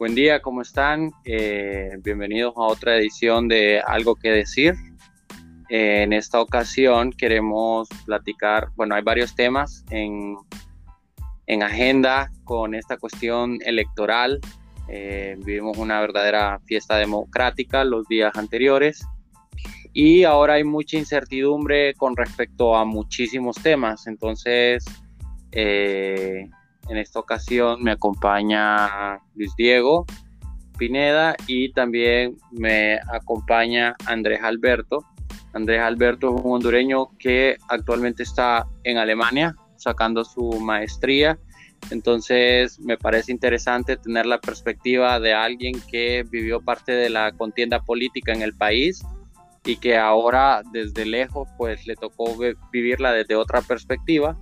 Buen día, ¿cómo están? Eh, bienvenidos a otra edición de Algo que decir. Eh, en esta ocasión queremos platicar, bueno, hay varios temas en, en agenda con esta cuestión electoral. Eh, vivimos una verdadera fiesta democrática los días anteriores y ahora hay mucha incertidumbre con respecto a muchísimos temas. Entonces, en esta ocasión me acompaña Luis Diego Pineda y también me acompaña Andrés Alberto. Andrés Alberto es un hondureño que actualmente está en Alemania sacando su maestría. Entonces me parece interesante tener la perspectiva de alguien que vivió parte de la contienda política en el país y que ahora desde lejos pues le tocó vivirla desde otra perspectiva.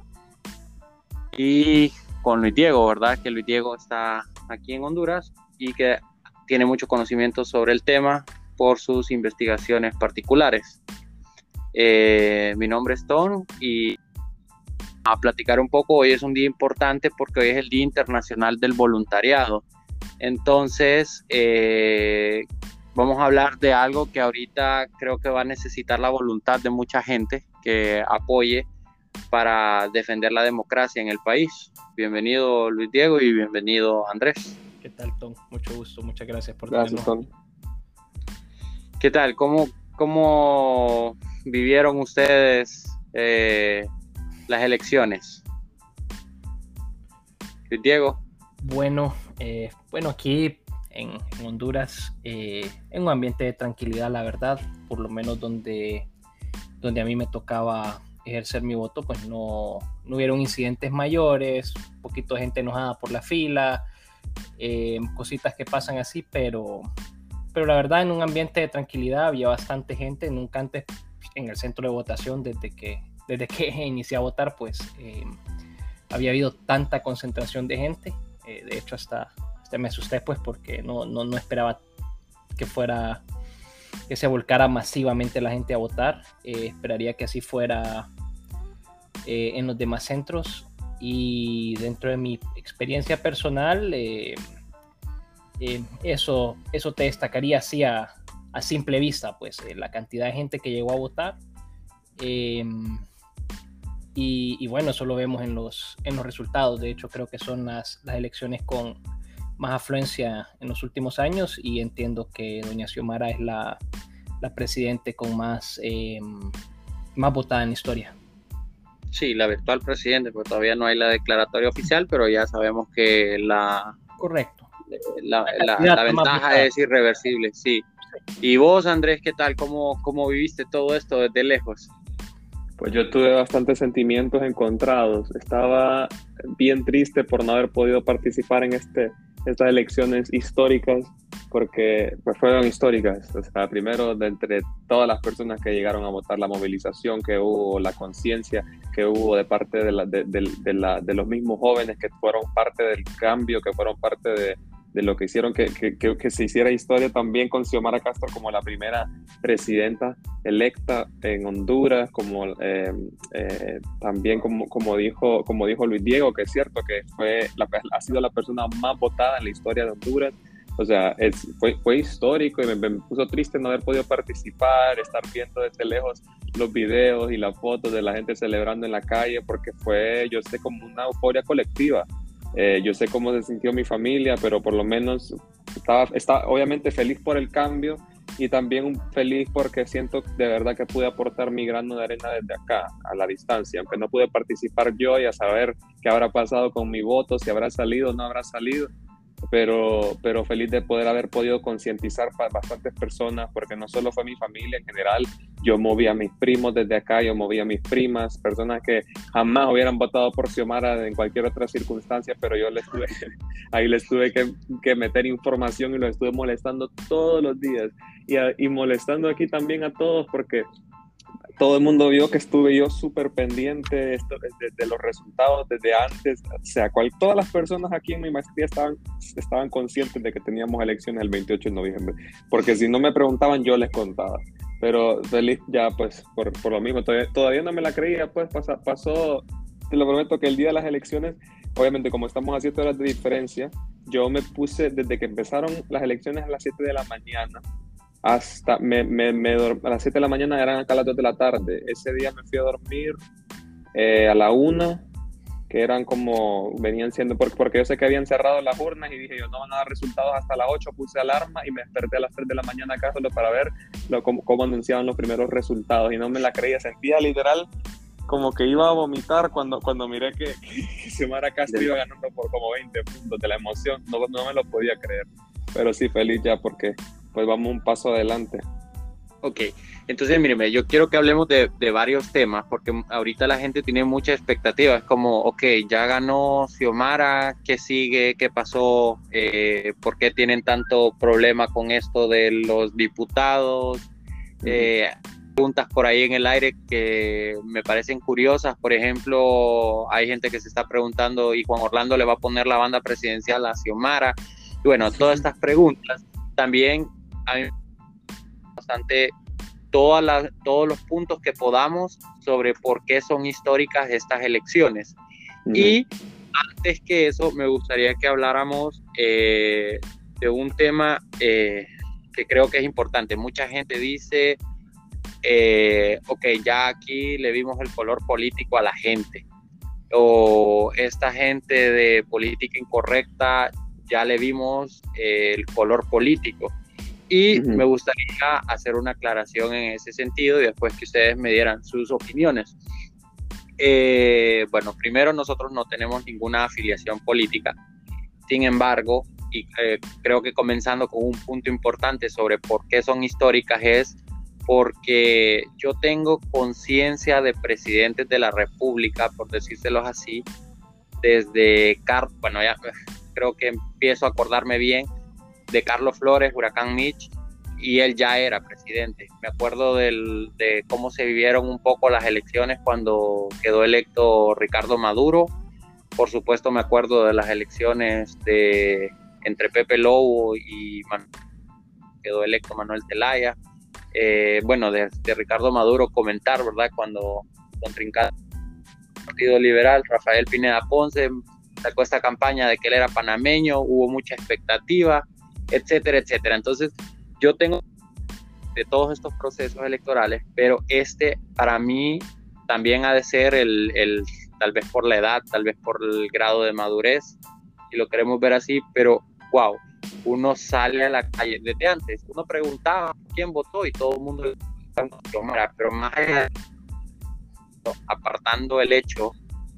Y con Luis Diego, ¿verdad? Que Luis Diego está aquí en Honduras y que tiene mucho conocimiento sobre el tema por sus investigaciones particulares. Eh, mi nombre es Tom y a platicar un poco, hoy es un día importante porque hoy es el Día Internacional del Voluntariado. Entonces, eh, vamos a hablar de algo que ahorita creo que va a necesitar la voluntad de mucha gente que apoye para defender la democracia en el país. Bienvenido Luis Diego y bienvenido Andrés. ¿Qué tal, Tom? Mucho gusto, muchas gracias por Gracias, Tom. ¿Qué tal? ¿Cómo, cómo vivieron ustedes eh, las elecciones? Luis Diego. Bueno, eh, bueno, aquí en, Honduras, eh, en un ambiente de tranquilidad, la verdad, por lo menos donde, donde a mí me tocaba ejercer mi voto, pues no, no hubieron incidentes mayores, un poquito de gente enojada por la fila, eh, cositas que pasan así, pero, pero la verdad en un ambiente de tranquilidad había bastante gente, nunca antes en el centro de votación desde que, desde que inicié a votar, pues eh, había habido tanta concentración de gente, eh, de hecho hasta, me asusté pues porque no, no, no esperaba que fuera que se volcara masivamente la gente a votar. esperaría que así fuera eh, en los demás centros y dentro de mi experiencia personal, eh, eh, eso, eso te destacaría así a, simple vista, pues la cantidad de gente que llegó a votar. Em, y, bueno, eso lo vemos en los, en los resultados. De hecho, creo que son las, las elecciones con más afluencia en los últimos años y entiendo que doña Xiomara es la, la presidente con más, em, más votada en la historia. Sí, la virtual presidente, porque todavía no hay la declaratoria oficial, pero ya sabemos que la... Correcto. La, la, ventaja es irreversible, sí. Y vos, Andrés, ¿qué tal? ¿Cómo, ¿Cómo viviste todo esto desde lejos? Pues yo tuve bastantes sentimientos encontrados. Estaba bien triste por no haber podido participar en este, estas elecciones históricas porque pues, fueron históricas. O sea, primero, de entre todas las personas que llegaron a votar, la movilización que hubo, la conciencia que hubo de parte de, la, de, la, de, los mismos jóvenes que fueron parte del cambio, que fueron parte de, de lo que hicieron que, que, que, se hiciera historia también con Xiomara Castro como la primera presidenta electa en Honduras, como eh, eh, también como, como, dijo, como dijo Luis Diego, que es cierto que fue ha sido la persona más votada en la historia de Honduras. O sea, es, fue, fue histórico y me, me, puso triste no haber podido participar, estar viendo desde lejos los videos y las fotos de la gente celebrando en la calle, porque fue, yo sé, como una euforia colectiva. Eh, yo sé cómo se sintió mi familia, pero por lo menos estaba, estaba obviamente feliz por el cambio y también feliz porque siento de verdad que pude aportar mi grano de arena desde acá, a la distancia, aunque no pude participar yo y a saber qué habrá pasado con mi voto, si habrá salido o no habrá salido pero, pero feliz de poder haber podido concientizar a bastantes personas, porque no solo fue mi familia en general, yo moví a mis primos desde acá, yo moví a mis primas, personas que jamás hubieran votado por Xiomara en cualquier otra circunstancia, pero yo les tuve, ahí les tuve que, que meter información y los estuve molestando todos los días. Y, y molestando aquí también a todos porque todo el mundo vio que estuve yo súper pendiente de, los resultados desde antes. O sea, cual, todas las personas aquí en mi maestría estaban, estaban conscientes de que teníamos elecciones el 28 de noviembre. Porque si no me preguntaban, yo les contaba. Pero feliz ya, pues, por, lo mismo. Todavía, no me la creía, pues pasó, te lo prometo que el día de las elecciones, obviamente como estamos a 7 horas de diferencia, yo me puse, desde que empezaron las elecciones a las 7 de la mañana, hasta me, me, me a las 7 de la mañana eran acá las 2 de la tarde. Ese día me fui a dormir eh, a la 1 que eran como, venían siendo, porque, porque yo sé que habían cerrado las urnas y dije yo no van a dar resultados hasta las 8, puse alarma y me desperté a las 3 de la mañana acá solo para ver lo, cómo, cómo, anunciaban los primeros resultados y no me la creía, sentía literal como que iba a vomitar cuando, cuando miré que, que Xiomara Castro iba ganando por como 20 puntos de la emoción, no, no me lo podía creer, pero sí feliz ya porque pues vamos un paso adelante. Ok, entonces míreme, yo quiero que hablemos de, de, varios temas, porque ahorita la gente tiene mucha expectativa, es como, ok, ya ganó Xiomara, ¿qué sigue? ¿Qué pasó? Eh, ¿Por qué tienen tanto problema con esto de los diputados? Eh, preguntas por ahí en el aire que me parecen curiosas, por ejemplo, hay gente que se está preguntando, ¿y Juan Orlando le va a poner la banda presidencial a Xiomara? Y bueno, todas estas preguntas también hay bastante todas todos los puntos que podamos sobre por qué son históricas estas elecciones. Y antes que eso, me gustaría que habláramos eh, de un tema eh, que creo que es importante. Mucha gente dice, eh, ok, ya aquí le vimos el color político a la gente. O esta gente de política incorrecta, ya le vimos el color político. Y me gustaría hacer una aclaración en ese sentido y después que ustedes me dieran sus opiniones. Eh, bueno, primero nosotros no tenemos ninguna afiliación política. Sin embargo, y eh, creo que comenzando con un punto importante sobre por qué son históricas es porque yo tengo conciencia de presidentes de la República, por decírselos así, desde, Car bueno, ya creo que empiezo a acordarme bien, de Carlos Flores, Huracán Mitch, y él ya era presidente. Me acuerdo de cómo se vivieron un poco las elecciones cuando quedó electo Ricardo Maduro. Por supuesto me acuerdo de las elecciones de entre Pepe Lobo y quedó electo Manuel Zelaya. Eh, bueno, de, Ricardo Maduro comentar, ¿verdad? Cuando contrincante Partido Liberal, Rafael Pineda Ponce sacó esta campaña de que él era panameño, hubo mucha expectativa etcétera, etcétera. Entonces, yo tengo de todos estos procesos electorales, pero este para mí también ha de ser el, el, tal vez por la edad, tal vez por el grado de madurez, si lo queremos ver así, pero wow, uno sale a la calle desde antes, uno preguntaba quién votó y todo el mundo pero más allá apartando el hecho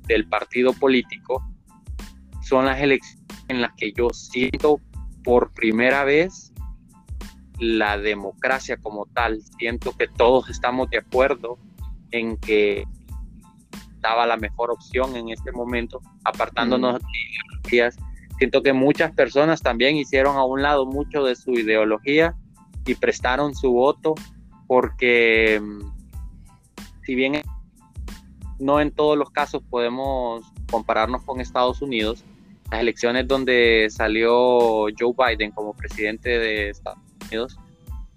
del partido político, son las elecciones en las que yo siento por primera vez la democracia como tal. Siento que todos estamos de acuerdo en que estaba la mejor opción en este momento, apartándonos de ideologías. Siento que muchas personas también hicieron a un lado mucho de su ideología y prestaron su voto porque mm, si bien no en todos los casos podemos compararnos con Estados Unidos, las elecciones donde salió Joe Biden como presidente de Estados Unidos,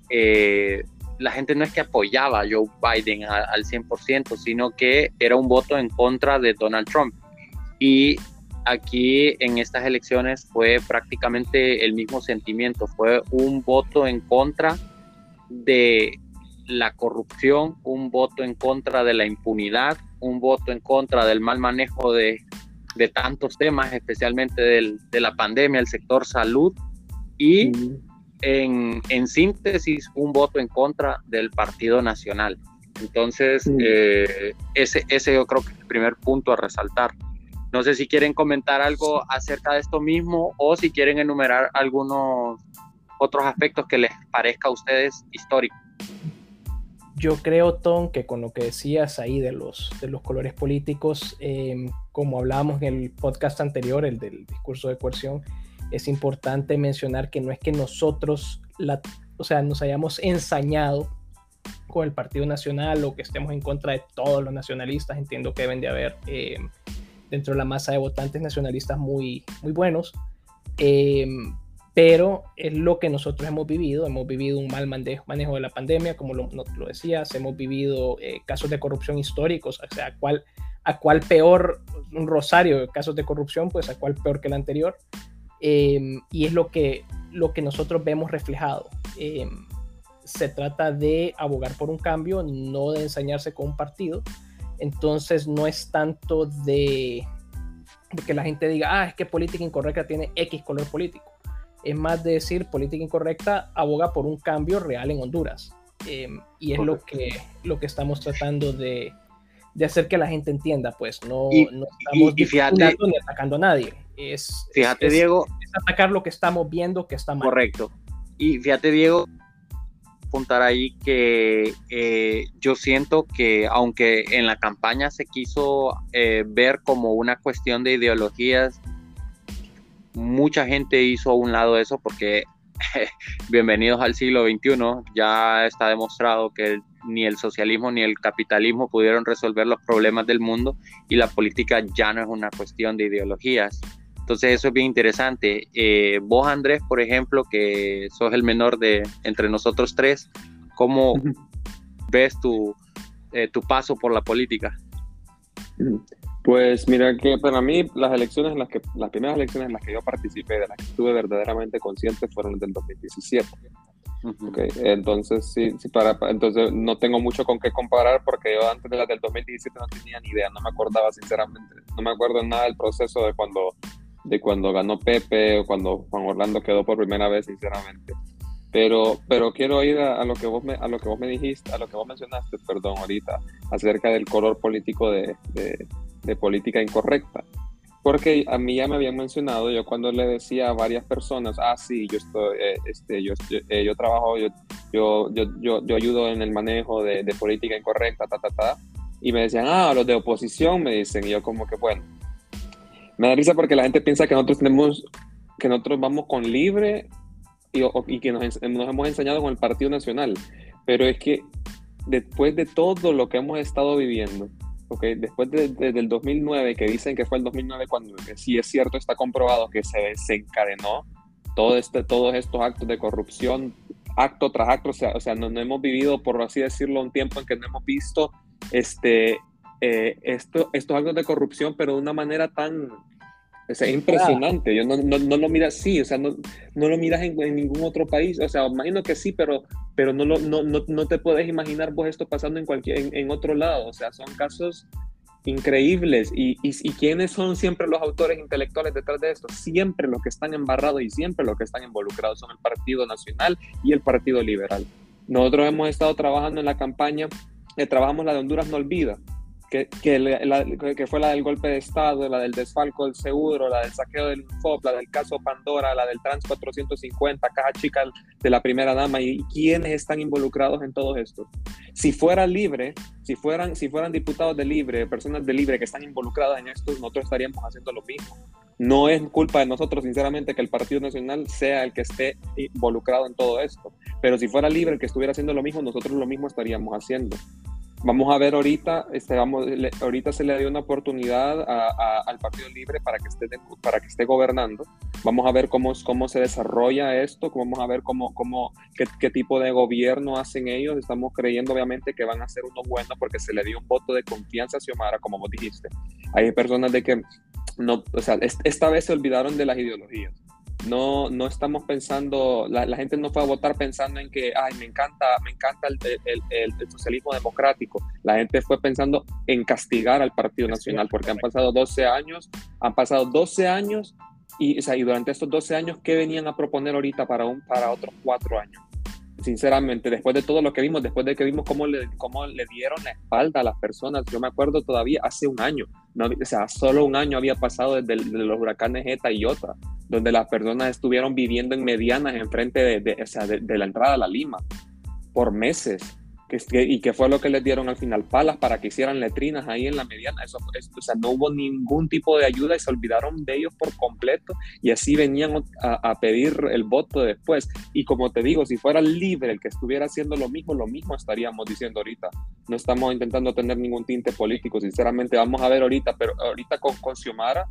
eh, la gente no es que apoyaba a Joe Biden al 100%, sino que era un voto en contra de Donald Trump. Y aquí en estas elecciones fue prácticamente el mismo sentimiento, fue un voto en contra de la corrupción, un voto en contra de la impunidad, un voto en contra del mal manejo de de tantos temas, especialmente del, de la pandemia, el sector salud y en, en, síntesis un voto en contra del Partido Nacional. Entonces, eh, ese, ese yo creo que es el primer punto a resaltar. No sé si quieren comentar algo acerca de esto mismo o si quieren enumerar algunos otros aspectos que les parezca a ustedes históricos. Yo creo, Tom, que con lo que decías ahí de los, de los colores políticos, em, como hablábamos en el podcast anterior, el del discurso de coerción, es importante mencionar que no es que nosotros, la, o sea, nos hayamos ensañado con el Partido Nacional o que estemos en contra de todos los nacionalistas. Entiendo que deben de haber em, dentro de la masa de votantes nacionalistas muy, muy buenos. Eh, pero es lo que nosotros hemos vivido. Hemos vivido un mal manejo de la pandemia, como lo, lo decías, hemos vivido eh, casos de corrupción históricos, o sea, cuál, a cuál peor, un rosario de casos de corrupción, pues a cuál peor que el anterior. em, y es lo que, lo que nosotros vemos reflejado. Em, se trata de abogar por un cambio, no de ensañarse con un partido. Entonces no es tanto de, de que la gente diga, ah, es que política incorrecta tiene X color político. Es más de decir, política incorrecta aboga por un cambio real en Honduras. Em, y es lo que, lo que estamos tratando de, de, hacer que la gente entienda, pues no, no estamos y, ni atacando a nadie. Es, fíjate, Diego. Es atacar lo que estamos viendo que está mal. Correcto. Y fíjate, Diego, apuntar ahí que eh, yo siento que aunque en la campaña se quiso eh, ver como una cuestión de ideologías, mucha gente hizo a un lado eso porque bienvenidos al siglo XXI, ya está demostrado que ni el socialismo ni el capitalismo pudieron resolver los problemas del mundo y la política ya no es una cuestión de ideologías. Entonces eso es bien interesante. Eh, vos, Andrés, por ejemplo, que sos el menor de entre nosotros tres, ¿cómo ves tu, eh, tu paso por la política? Pues mira que para mí las elecciones en las que las primeras elecciones en las que yo participé, de las que estuve verdaderamente consciente, fueron del 2017. okay. Entonces sí, sí para, entonces no tengo mucho con qué comparar porque yo antes de las del 2017 no tenía ni idea, no me acordaba sinceramente, no me acuerdo nada del proceso de cuando de cuando ganó Pepe o cuando Juan Orlando quedó por primera vez, sinceramente. Pero, pero quiero ir a, lo que vos me, a lo que vos me dijiste, a lo que vos mencionaste, perdón, ahorita, acerca del color político de, de política incorrecta. Porque a mí ya me habían mencionado, yo cuando le decía a varias personas, ah, sí, yo, estoy, eh, este, yo, eh, yo trabajo, yo, yo, yo, yo, ayudo en el manejo de, de, política incorrecta, ta, ta, ta, y me decían, ah, los de oposición, me dicen, y yo como que, bueno, me da risa porque la gente piensa que nosotros tenemos, que nosotros vamos con libre y, y que nos, nos hemos enseñado con el Partido Nacional, pero es que después de todo lo que hemos estado viviendo, después de, del 2009, que dicen que fue el 2009 cuando sí es cierto, está comprobado que se desencadenó todo este, todos estos actos de corrupción, acto tras acto, o sea, o sea no, hemos vivido, por así decirlo, un tiempo en que no hemos visto este, eh, esto, estos actos de corrupción, pero de una manera tan, o sea, impresionante. Yo no, no, no, lo miras así, o sea, no, no lo miras en, ningún otro país. O sea, imagino que sí, pero, pero no, lo, no, no, no te puedes imaginar vos esto pasando en cualquier en, otro lado. O sea, son casos increíbles. Y, y, y, quiénes son siempre los autores intelectuales detrás de esto? Siempre los que están embarrados y siempre los que están involucrados son el Partido Nacional y el Partido Liberal. Nosotros hemos estado trabajando en la campaña, eh, trabajamos la de Honduras no olvida, que, que, que, fue la del golpe de Estado, la del desfalco del seguro, la del saqueo del Infop, la del caso Pandora, la del Trans 450, caja chica de la primera dama y quiénes están involucrados en todo esto. Si fuera libre, si fueran, si fueran diputados de libre, personas de libre que están involucradas en esto, nosotros estaríamos haciendo lo mismo. No es culpa de nosotros, sinceramente, que el Partido Nacional sea el que esté involucrado en todo esto. Pero si fuera libre el que estuviera haciendo lo mismo, nosotros lo mismo estaríamos haciendo. Vamos a ver ahorita, este, vamos, ahorita se le dio una oportunidad al Partido Libre para que, esté para que esté gobernando. Vamos a ver cómo, cómo se desarrolla esto, vamos a ver cómo, cómo, qué, qué, tipo de gobierno hacen ellos. Estamos creyendo obviamente que van a ser uno bueno porque se le dio un voto de confianza a Xiomara, como vos dijiste. Hay personas de que no, o sea, esta vez se olvidaron de las ideologías no, no estamos pensando, la, gente no fue a votar pensando en que, ay, me encanta, me encanta el, el, socialismo democrático. La gente fue pensando en castigar al Partido Nacional, porque han pasado 12 años, han pasado 12 años y, o sea, y durante estos 12 años, ¿qué venían a proponer ahorita para, un, para otros cuatro años? Sinceramente, después de todo lo que vimos, después de que vimos cómo le, cómo le dieron la espalda a las personas, yo me acuerdo todavía hace un año, no, o sea, solo un año había pasado desde los huracanes Eta y Iota, donde las personas estuvieron viviendo en medianas enfrente de, de, o sea, de la entrada a la Lima por meses y que fue lo que les dieron al final, palas para que hicieran letrinas ahí en la mediana. Eso, o sea, no hubo ningún tipo de ayuda y se olvidaron de ellos por completo y así venían a, pedir el voto después. Y como te digo, si fuera libre el que estuviera haciendo lo mismo, lo mismo estaríamos diciendo ahorita. No estamos intentando tener ningún tinte político, sinceramente. Vamos a ver ahorita, pero ahorita con, con Xiomara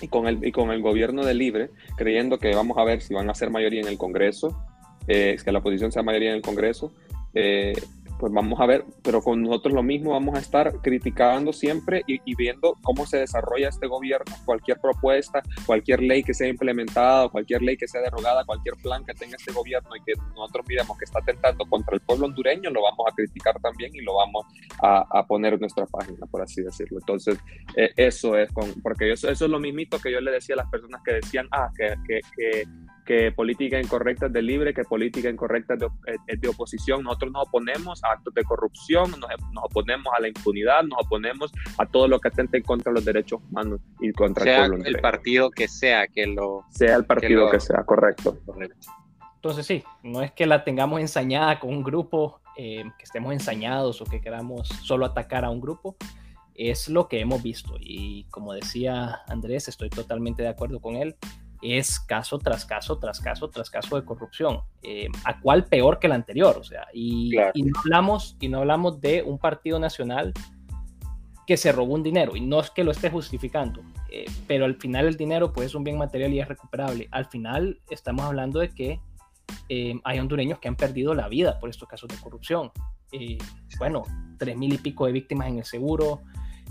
y con, el, y con el gobierno de Libre, creyendo que vamos a ver si van a ser mayoría en el Congreso, eh, que la oposición sea mayoría en el Congreso. Eh, pues vamos a ver, pero con nosotros lo mismo vamos a estar criticando siempre y, viendo cómo se desarrolla este gobierno, cualquier propuesta, cualquier ley que sea implementada, cualquier ley que sea derogada, cualquier plan que tenga este gobierno y que nosotros miremos que está atentando contra el pueblo hondureño, lo vamos a criticar también y lo vamos a, poner en nuestra página, por así decirlo. Entonces, eh, eso es, con, porque eso, eso es lo mismito que yo le decía a las personas que decían, ah, que, que, que que política incorrecta es de libre, que política incorrecta es de, es de oposición. Nosotros nos oponemos a actos de corrupción, nos, nos, oponemos a la impunidad, nos oponemos a todo lo que atente contra los derechos humanos y contra sea el pueblo. el partido que sea que lo... Sea el partido que, sea, correcto. Entonces sí, no es que la tengamos ensañada con un grupo, eh, que estemos ensañados o que queramos solo atacar a un grupo, es lo que hemos visto. Y como decía Andrés, estoy totalmente de acuerdo con él es caso tras caso, tras caso, tras caso de corrupción, eh, a cuál peor que el anterior, o sea, y, no hablamos, y no hablamos de un partido nacional que se robó un dinero, y no es que lo esté justificando, eh, pero al final el dinero pues es un bien material y es recuperable. Al final estamos hablando de que eh, hay hondureños que han perdido la vida por estos casos de corrupción. bueno, tres mil y pico de víctimas en el seguro,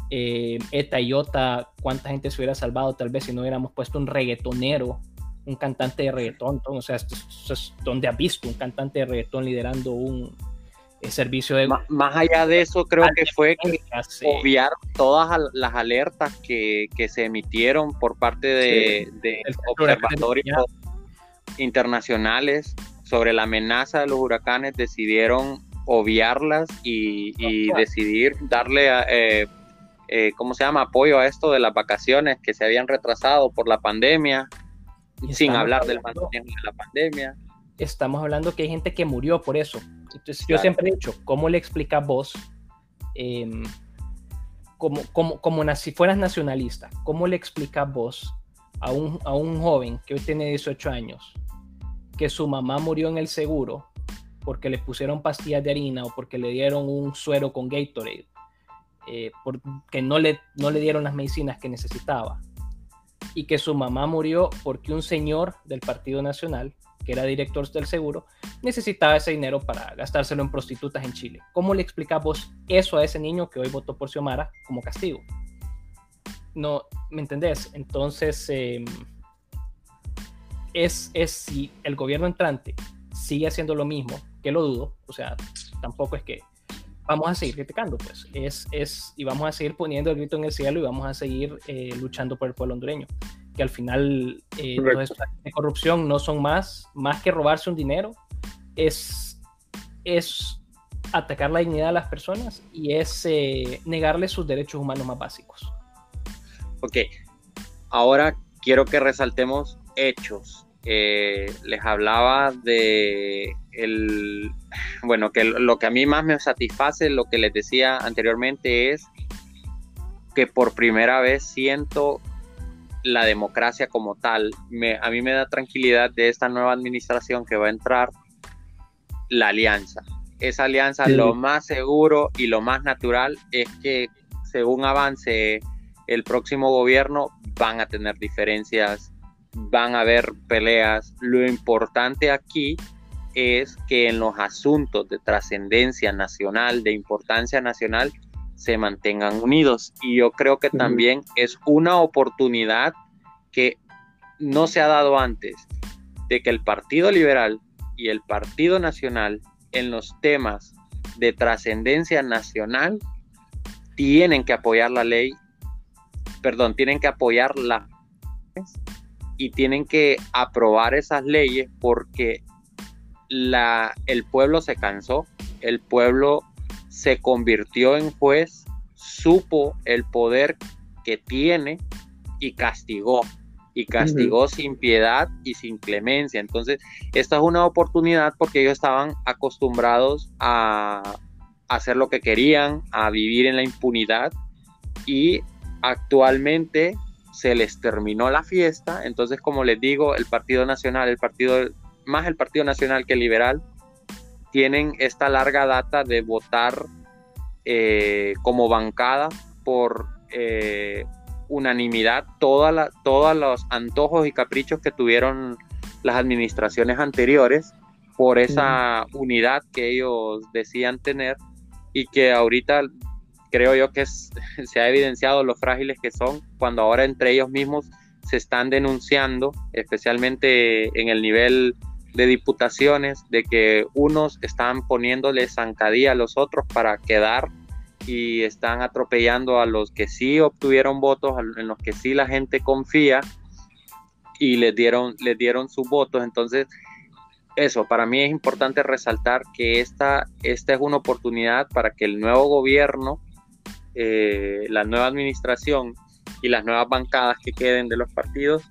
eh, Eta y Ota, cuánta gente se hubiera salvado tal vez si no hubiéramos puesto un reggaetonero, un cantante de reggaetón, o sea, esto, es donde ha visto un cantante de reggaetón liderando un eh, servicio de... Más, allá de eso, creo que fue que obviar todas las alertas que, se emitieron por parte de, observatorios internacionales sobre la amenaza de los huracanes, decidieron obviarlas y, decidir darle a, eh, eh, ¿cómo se llama?, apoyo a esto de las vacaciones que se habían retrasado por la pandemia, sin hablar del de la pandemia. Estamos hablando que hay gente que murió por eso. Entonces, yo siempre he dicho, ¿cómo le explicas vos, em, como, como, como si fueras nacionalista, cómo le explicas vos a un, a un joven que hoy tiene 18 años, que su mamá murió en el seguro porque le pusieron pastillas de harina o porque le dieron un suero con Gatorade? Eh, porque no le, no le dieron las medicinas que necesitaba y que su mamá murió porque un señor del Partido Nacional, que era director del seguro, necesitaba ese dinero para gastárselo en prostitutas en Chile. ¿Cómo le explicamos eso a ese niño que hoy votó por Xiomara como castigo? No, ¿me entendés? Entonces, em, es, es si el gobierno entrante sigue haciendo lo mismo, que lo dudo, o sea, tampoco es que vamos a seguir criticando, pues, es, es, y vamos a seguir poniendo el grito en el cielo y vamos a seguir eh, luchando por el pueblo hondureño, que al final eh, los de corrupción no son más, más que robarse un dinero, es, es atacar la dignidad de las personas y es eh, negarles sus derechos humanos más básicos. Ok, ahora quiero que resaltemos hechos. les hablaba de el, bueno, que lo que a mí más me satisface, lo que les decía anteriormente, es que por primera vez siento la democracia como tal. Me, a mí me da tranquilidad de esta nueva administración que va a entrar, la alianza. Esa alianza, lo más seguro y lo más natural es que según avance el próximo gobierno, van a tener diferencias, van a haber peleas. Lo importante aquí es que en los asuntos de trascendencia nacional, de importancia nacional, se mantengan unidos. Y yo creo que también es una oportunidad que no se ha dado antes, de que el Partido Liberal y el Partido Nacional en los temas de trascendencia nacional tienen que apoyar la ley, perdón, tienen que apoyar la y tienen que aprobar esas leyes porque la, el pueblo se cansó, el pueblo se convirtió en juez, supo el poder que tiene y castigó, y castigó sin piedad y sin clemencia. Entonces, esta es una oportunidad porque ellos estaban acostumbrados a hacer lo que querían, a vivir en la impunidad y actualmente se les terminó la fiesta. Entonces, como les digo, el Partido Nacional, el Partido más el Partido Nacional que el Liberal, tienen esta larga data de votar eh, como bancada por eh, unanimidad toda todos los antojos y caprichos que tuvieron las administraciones anteriores por esa unidad que ellos decían tener y que ahorita creo yo que se ha evidenciado lo frágiles que son cuando ahora entre ellos mismos se están denunciando, especialmente en el nivel de diputaciones, de que unos están poniéndole zancadilla a los otros para quedar y están atropellando a los que sí obtuvieron votos, en los que sí la gente confía y les dieron, les dieron sus votos. Entonces, eso, para mí es importante resaltar que esta, esta es una oportunidad para que el nuevo gobierno, eh, la nueva administración y las nuevas bancadas que queden de los partidos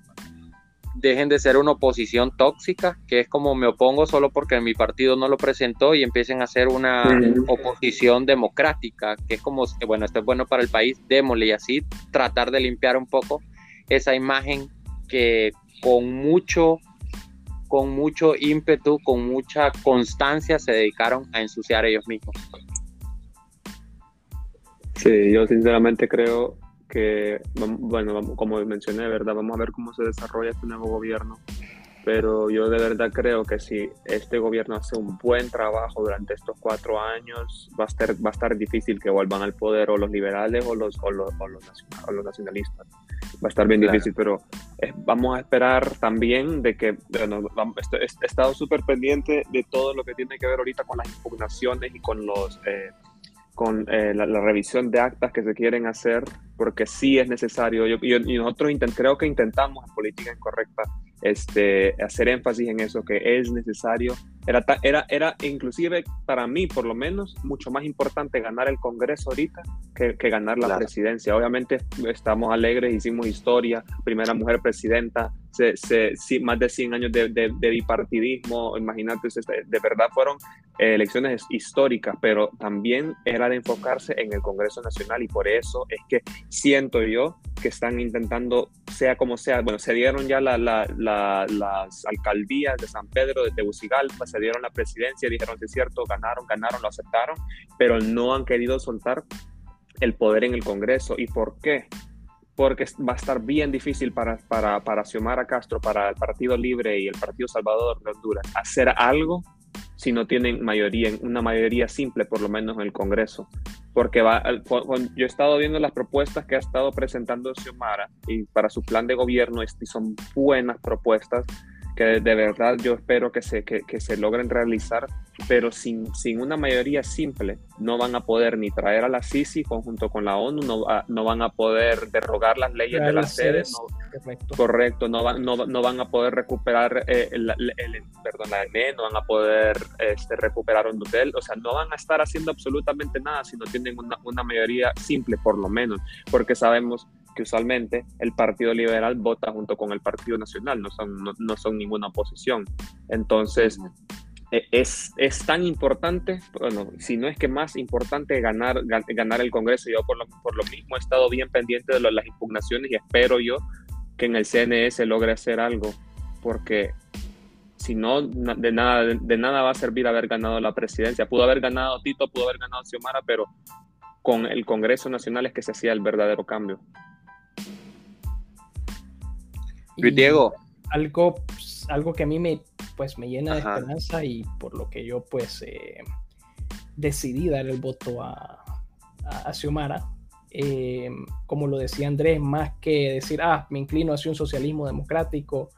dejen de ser una oposición tóxica, que es como me opongo solo porque mi partido no lo presentó y empiecen a ser una oposición democrática, que es como, bueno, esto es bueno para el país, démosle y así tratar de limpiar un poco esa imagen que con mucho con mucho ímpetu, con mucha constancia se dedicaron a ensuciar ellos mismos. Sí, yo sinceramente creo que, bueno, como mencioné, ¿verdad? Vamos a ver cómo se desarrolla este nuevo gobierno, pero yo de verdad creo que si este gobierno hace un buen trabajo durante estos cuatro años, va a estar, va a estar difícil que vuelvan al poder o los liberales o los, o los, o los, nacionalistas. Va a estar bien difícil, pero eh, vamos a esperar también de que, bueno, he, estado súper pendiente de todo lo que tiene que ver ahorita con las impugnaciones y con los... Eh, con eh, la, revisión de actas que se quieren hacer, porque sí es necesario. Yo, y nosotros creo que intentamos en política incorrecta este, hacer énfasis en eso, que es necesario. Era, era, era inclusive para mí, por lo menos, mucho más importante ganar el Congreso ahorita que, que ganar la presidencia. Obviamente estamos alegres, hicimos historia, primera mujer presidenta, se, más de 100 años de, de, bipartidismo, imagínate, de verdad fueron eh, elecciones históricas, pero también era de enfocarse en el Congreso Nacional y por eso es que siento yo que están intentando, sea como sea, bueno, se dieron ya la, la, las alcaldías de San Pedro, de Tegucigalpa, se dieron la presidencia, dijeron que es cierto, ganaron, ganaron, lo aceptaron, pero no han querido soltar el poder en el Congreso. ¿Y por qué? porque va a estar bien difícil para, para, para Xiomara Castro, para el Partido Libre y el Partido Salvador de Honduras, hacer algo si no tienen mayoría, una mayoría simple por lo menos en el Congreso. Porque va, yo he estado viendo las propuestas que ha estado presentando Xiomara y para su plan de gobierno son buenas propuestas que de verdad yo espero que se, que, que se logren realizar, pero sin, sin, una mayoría simple no van a poder ni traer a la Sisi conjunto con la ONU, no, no van a poder derrogar las leyes de las sedes, correcto, no, van, no, no, van a poder recuperar eh, el, perdón, la ENE, no van a poder este, recuperar un hotel, o sea, no van a estar haciendo absolutamente nada si no tienen una, una mayoría simple, por lo menos, porque sabemos que usualmente el Partido Liberal vota junto con el Partido Nacional, no son, no, son ninguna oposición. Entonces, e, es, es, tan importante, bueno, si no es que más importante ganar, ganar el Congreso. Yo por lo, por lo mismo he estado bien pendiente de las impugnaciones y espero yo que en el CNE se logre hacer algo, porque si no, de nada, de, nada va a servir haber ganado la presidencia. Pudo haber ganado Tito, pudo haber ganado Xiomara, pero con el Congreso Nacional es que se hacía el verdadero cambio. Diego. Algo, pues, algo que a mí me, pues, me llena de esperanza y por lo que yo pues eh, decidí dar el voto a, a, Xiomara. Eh, como lo decía Andrés, más que decir, ah, me inclino hacia un socialismo democrático,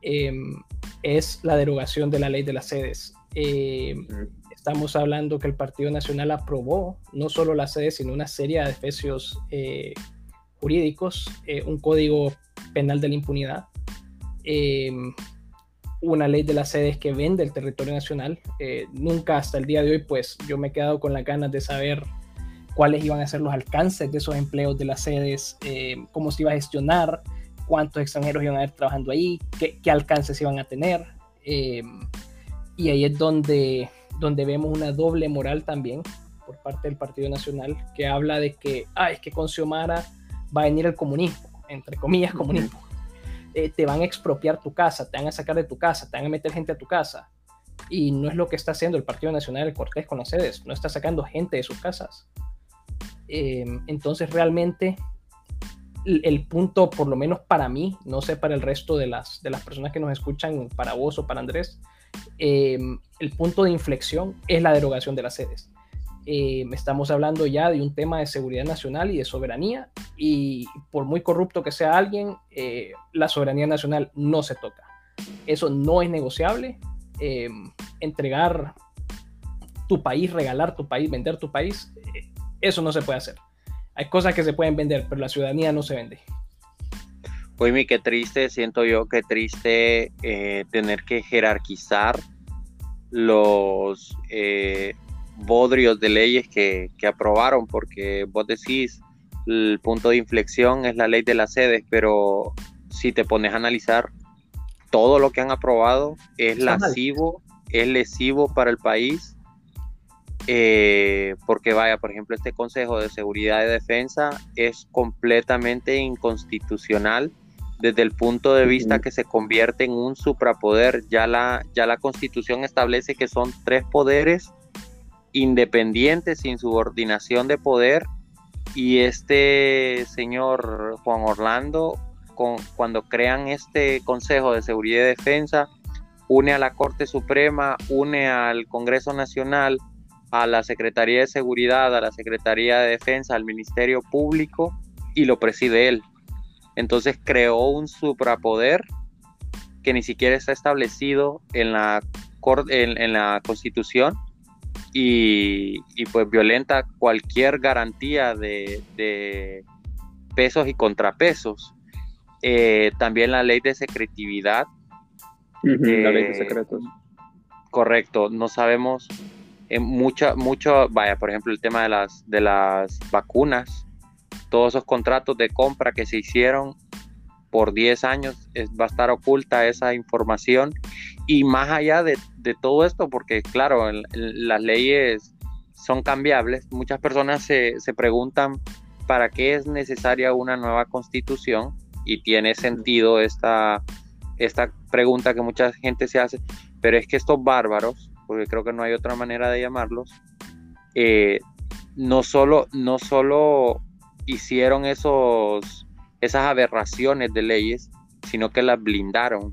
em, es la derogación de la ley de las sedes. Em, estamos hablando que el Partido Nacional aprobó no solo las sedes, sino una serie de efectos eh, jurídicos, un código penal de la impunidad, em, una ley de las sedes que vende el territorio nacional. Eh, nunca hasta el día de hoy, pues yo me he quedado con las ganas de saber cuáles iban a ser los alcances de esos empleos de las sedes, em, cómo se iba a gestionar, cuántos extranjeros iban a haber trabajando ahí, qué, qué alcances iban a tener. Em, y ahí es donde, donde vemos una doble moral también por parte del Partido Nacional, que habla de que, ah, es que con Xiomara va a venir el comunismo entre comillas, comunismo. Eh, te van a expropiar tu casa, te van a sacar de tu casa, te van a meter gente a tu casa. Y no es lo que está haciendo el Partido Nacional del Cortés con las sedes, no está sacando gente de sus casas. Em, entonces realmente el, punto, por lo menos para mí, no sé para el resto de las, de las personas que nos escuchan, para vos o para Andrés, em, el punto de inflexión es la derogación de las sedes. Em, estamos hablando ya de un tema de seguridad nacional y de soberanía y por muy corrupto que sea alguien, eh, la soberanía nacional no se toca. Eso no es negociable. Em, entregar tu país, regalar tu país, vender tu país, eh, eso no se puede hacer. Hay cosas que se pueden vender, pero la ciudadanía no se vende. Oye, qué triste, siento yo, qué triste eh, tener que jerarquizar los eh, bodrios de leyes que, que, aprobaron, porque vos decís, el punto de inflexión es la ley de las sedes, pero si te pones a analizar todo lo que han aprobado, es lesivo, es lesivo para el país, eh, porque vaya, por ejemplo, este Consejo de Seguridad y Defensa es completamente inconstitucional desde el punto de vista que se convierte en un suprapoder. Ya la, ya la constitución establece que son tres poderes independientes, sin subordinación de poder, y este señor Juan Orlando, con, cuando crean este Consejo de Seguridad y Defensa, une a la Corte Suprema, une al Congreso Nacional, a la Secretaría de Seguridad, a la Secretaría de Defensa, al Ministerio Público, y lo preside él. Entonces creó un suprapoder que ni siquiera está establecido en la, en, la Constitución y, pues violenta cualquier garantía de, pesos y contrapesos. Eh, también la ley de secretividad. la ley de eh, secretos. Correcto, no sabemos en mucha, mucho, vaya, por ejemplo, el tema de las, de las vacunas, todos esos contratos de compra que se hicieron por 10 años va a estar oculta esa información y más allá de, todo esto, porque claro, las leyes son cambiables, muchas personas se, preguntan para qué es necesaria una nueva constitución y tiene sentido esta, esta pregunta que mucha gente se hace, pero es que estos bárbaros, porque creo que no hay otra manera de llamarlos, eh, no solo, no solo hicieron esos, esas aberraciones de leyes, sino que las blindaron.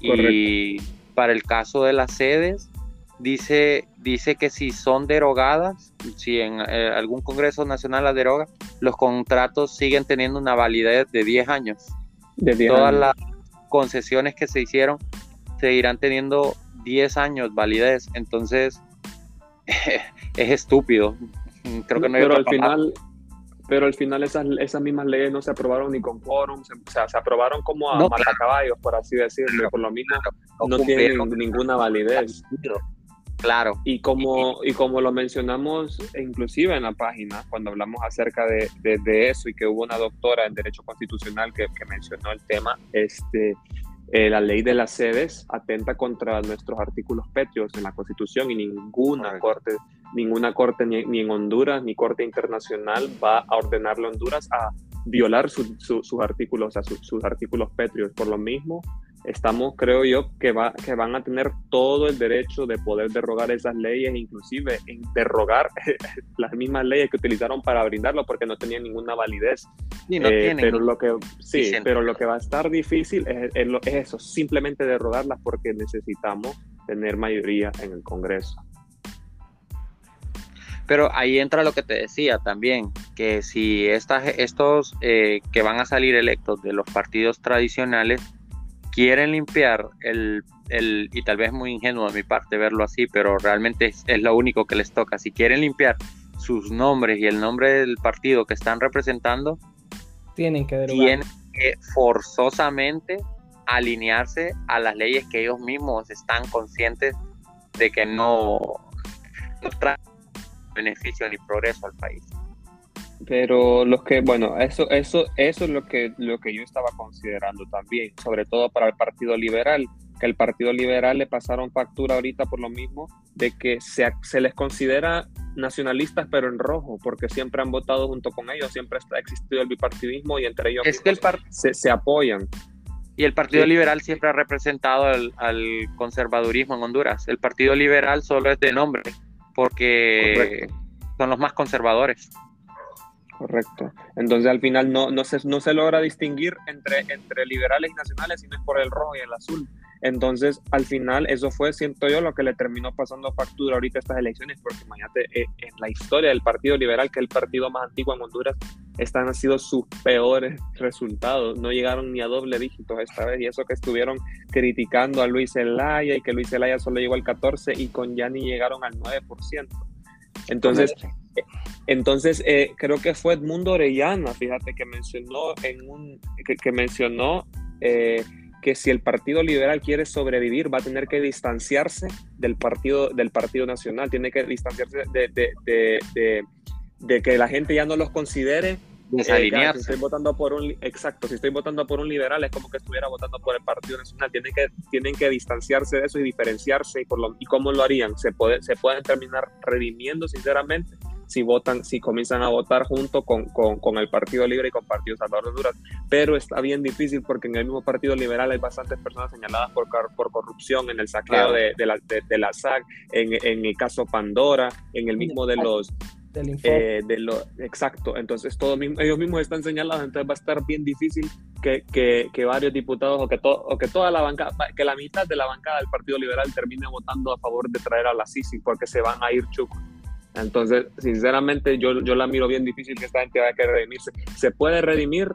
Y para el caso de las sedes, dice, dice que si son derogadas, si en eh, algún Congreso Nacional las deroga, los contratos siguen teniendo una validez de 10 años. Todas las concesiones que se hicieron seguirán teniendo 10 años validez. Entonces, es estúpido. Creo que no hay Pero al final, pero al final esas, esas mismas leyes no se aprobaron ni con quórum, o sea, se aprobaron como a matacaballos, por así decirlo, por lo mismo no, tienen ninguna validez. Claro. Y como, y como lo mencionamos inclusive en la página, cuando hablamos acerca de, de, eso y que hubo una doctora en Derecho Constitucional que, que mencionó el tema, este, eh, la ley de las sedes atenta contra nuestros artículos pétreos en la Constitución y ninguna corte, ninguna corte ni, en Honduras ni corte internacional va a ordenarle a Honduras a violar sus artículos, a sus artículos pétreos. Por lo mismo, estamos, creo yo, que, va, que van a tener todo el derecho de poder derrogar esas leyes, inclusive derrogar las mismas leyes que utilizaron para brindarlo, porque no tenían ninguna validez. Ni no eh, pero lo que sí, pero lo que va a estar difícil es, es, es eso, simplemente derrogarlas porque necesitamos tener mayoría en el Congreso. Pero ahí entra lo que te decía también, que si estas, estos eh, que van a salir electos de los partidos tradicionales quieren limpiar el, el, y tal vez muy ingenuo de mi parte verlo así, pero realmente es, lo único que les toca. Si quieren limpiar sus nombres y el nombre del partido que están representando, tienen que, tienen que forzosamente alinearse a las leyes que ellos mismos están conscientes de que no, no traen beneficio ni progreso al país. Pero los que, bueno, eso, eso, eso es lo que, lo que yo estaba considerando también, sobre todo para el Partido Liberal, que el Partido Liberal le pasaron factura ahorita por lo mismo de que se, se les considera nacionalistas pero en rojo, porque siempre han votado junto con ellos, siempre ha existido el bipartidismo y entre ellos es que el se, se, apoyan. Y el Partido Liberal siempre ha representado al, conservadurismo en Honduras. El Partido Liberal solo es de nombre, porque son los más conservadores. Correcto. Entonces al final no, no, se, no se logra distinguir entre, entre liberales y nacionales, sino es por el rojo y el azul. Entonces, al final, eso fue, siento yo, lo que le terminó pasando factura ahorita a estas elecciones, porque imagínate, eh, en la historia del Partido Liberal, que es el partido más antiguo en Honduras, están han sido sus peores resultados. No llegaron ni a doble dígitos esta vez, y eso que estuvieron criticando a Luis Zelaya y que Luis Zelaya solo llegó al 14 y con Yani llegaron al 9%. Entonces, entonces eh, creo que fue Edmundo Orellana, fíjate, que mencionó en un que, mencionó eh, que si el Partido Liberal quiere sobrevivir, va a tener que distanciarse del Partido, del partido Nacional, tiene que distanciarse de, de, de, de que la gente ya no los considere desalinearse. si estoy votando por un exacto, si estoy votando por un liberal es como que estuviera votando por el Partido Nacional. Tienen que tienen que distanciarse de eso y diferenciarse y por lo, y cómo lo harían. Se puede se pueden terminar redimiendo sinceramente si votan si comienzan a votar junto con, con, con el Partido Libre y con Partido Salvador de Honduras. Pero está bien difícil porque en el mismo Partido Liberal hay bastantes personas señaladas por, por corrupción en el saqueo de, de, la, de, la SAC, en, en el caso Pandora, en el mismo de los eh, de lo, exacto, entonces todos ellos mismos están señalados, entonces va a estar bien difícil que, que, que varios diputados o que, o que toda la bancada, que la mitad de la bancada del Partido Liberal termine votando a favor de traer a la Sisi porque se van a ir chucos. Entonces, sinceramente, yo, yo la miro bien difícil que esta gente vaya a querer redimirse. Se puede redimir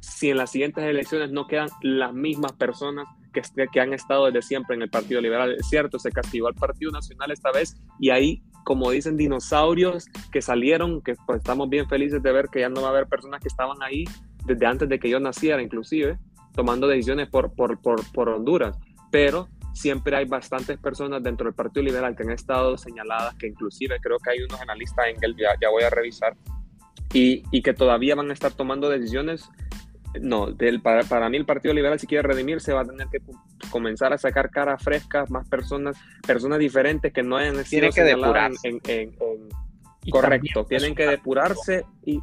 si en las siguientes elecciones no quedan las mismas personas que, que han estado desde siempre en el Partido Liberal. Es cierto, se castigó al Partido Nacional esta vez y ahí como dicen, dinosaurios que salieron, que pues, estamos bien felices de ver que ya no va a haber personas que estaban ahí desde antes de que yo naciera, inclusive, tomando decisiones por, por, por, por Honduras. Pero siempre hay bastantes personas dentro del Partido Liberal que han estado señaladas, que inclusive creo que hay unos analistas en el ya, ya voy a revisar, y, y, que todavía van a estar tomando decisiones no, del, para, para, mí el Partido Liberal si quiere redimirse va a tener que comenzar a sacar caras frescas, más personas, personas diferentes que no hayan sido Tiene que depurarse. En, en, correcto, tienen que depurarse y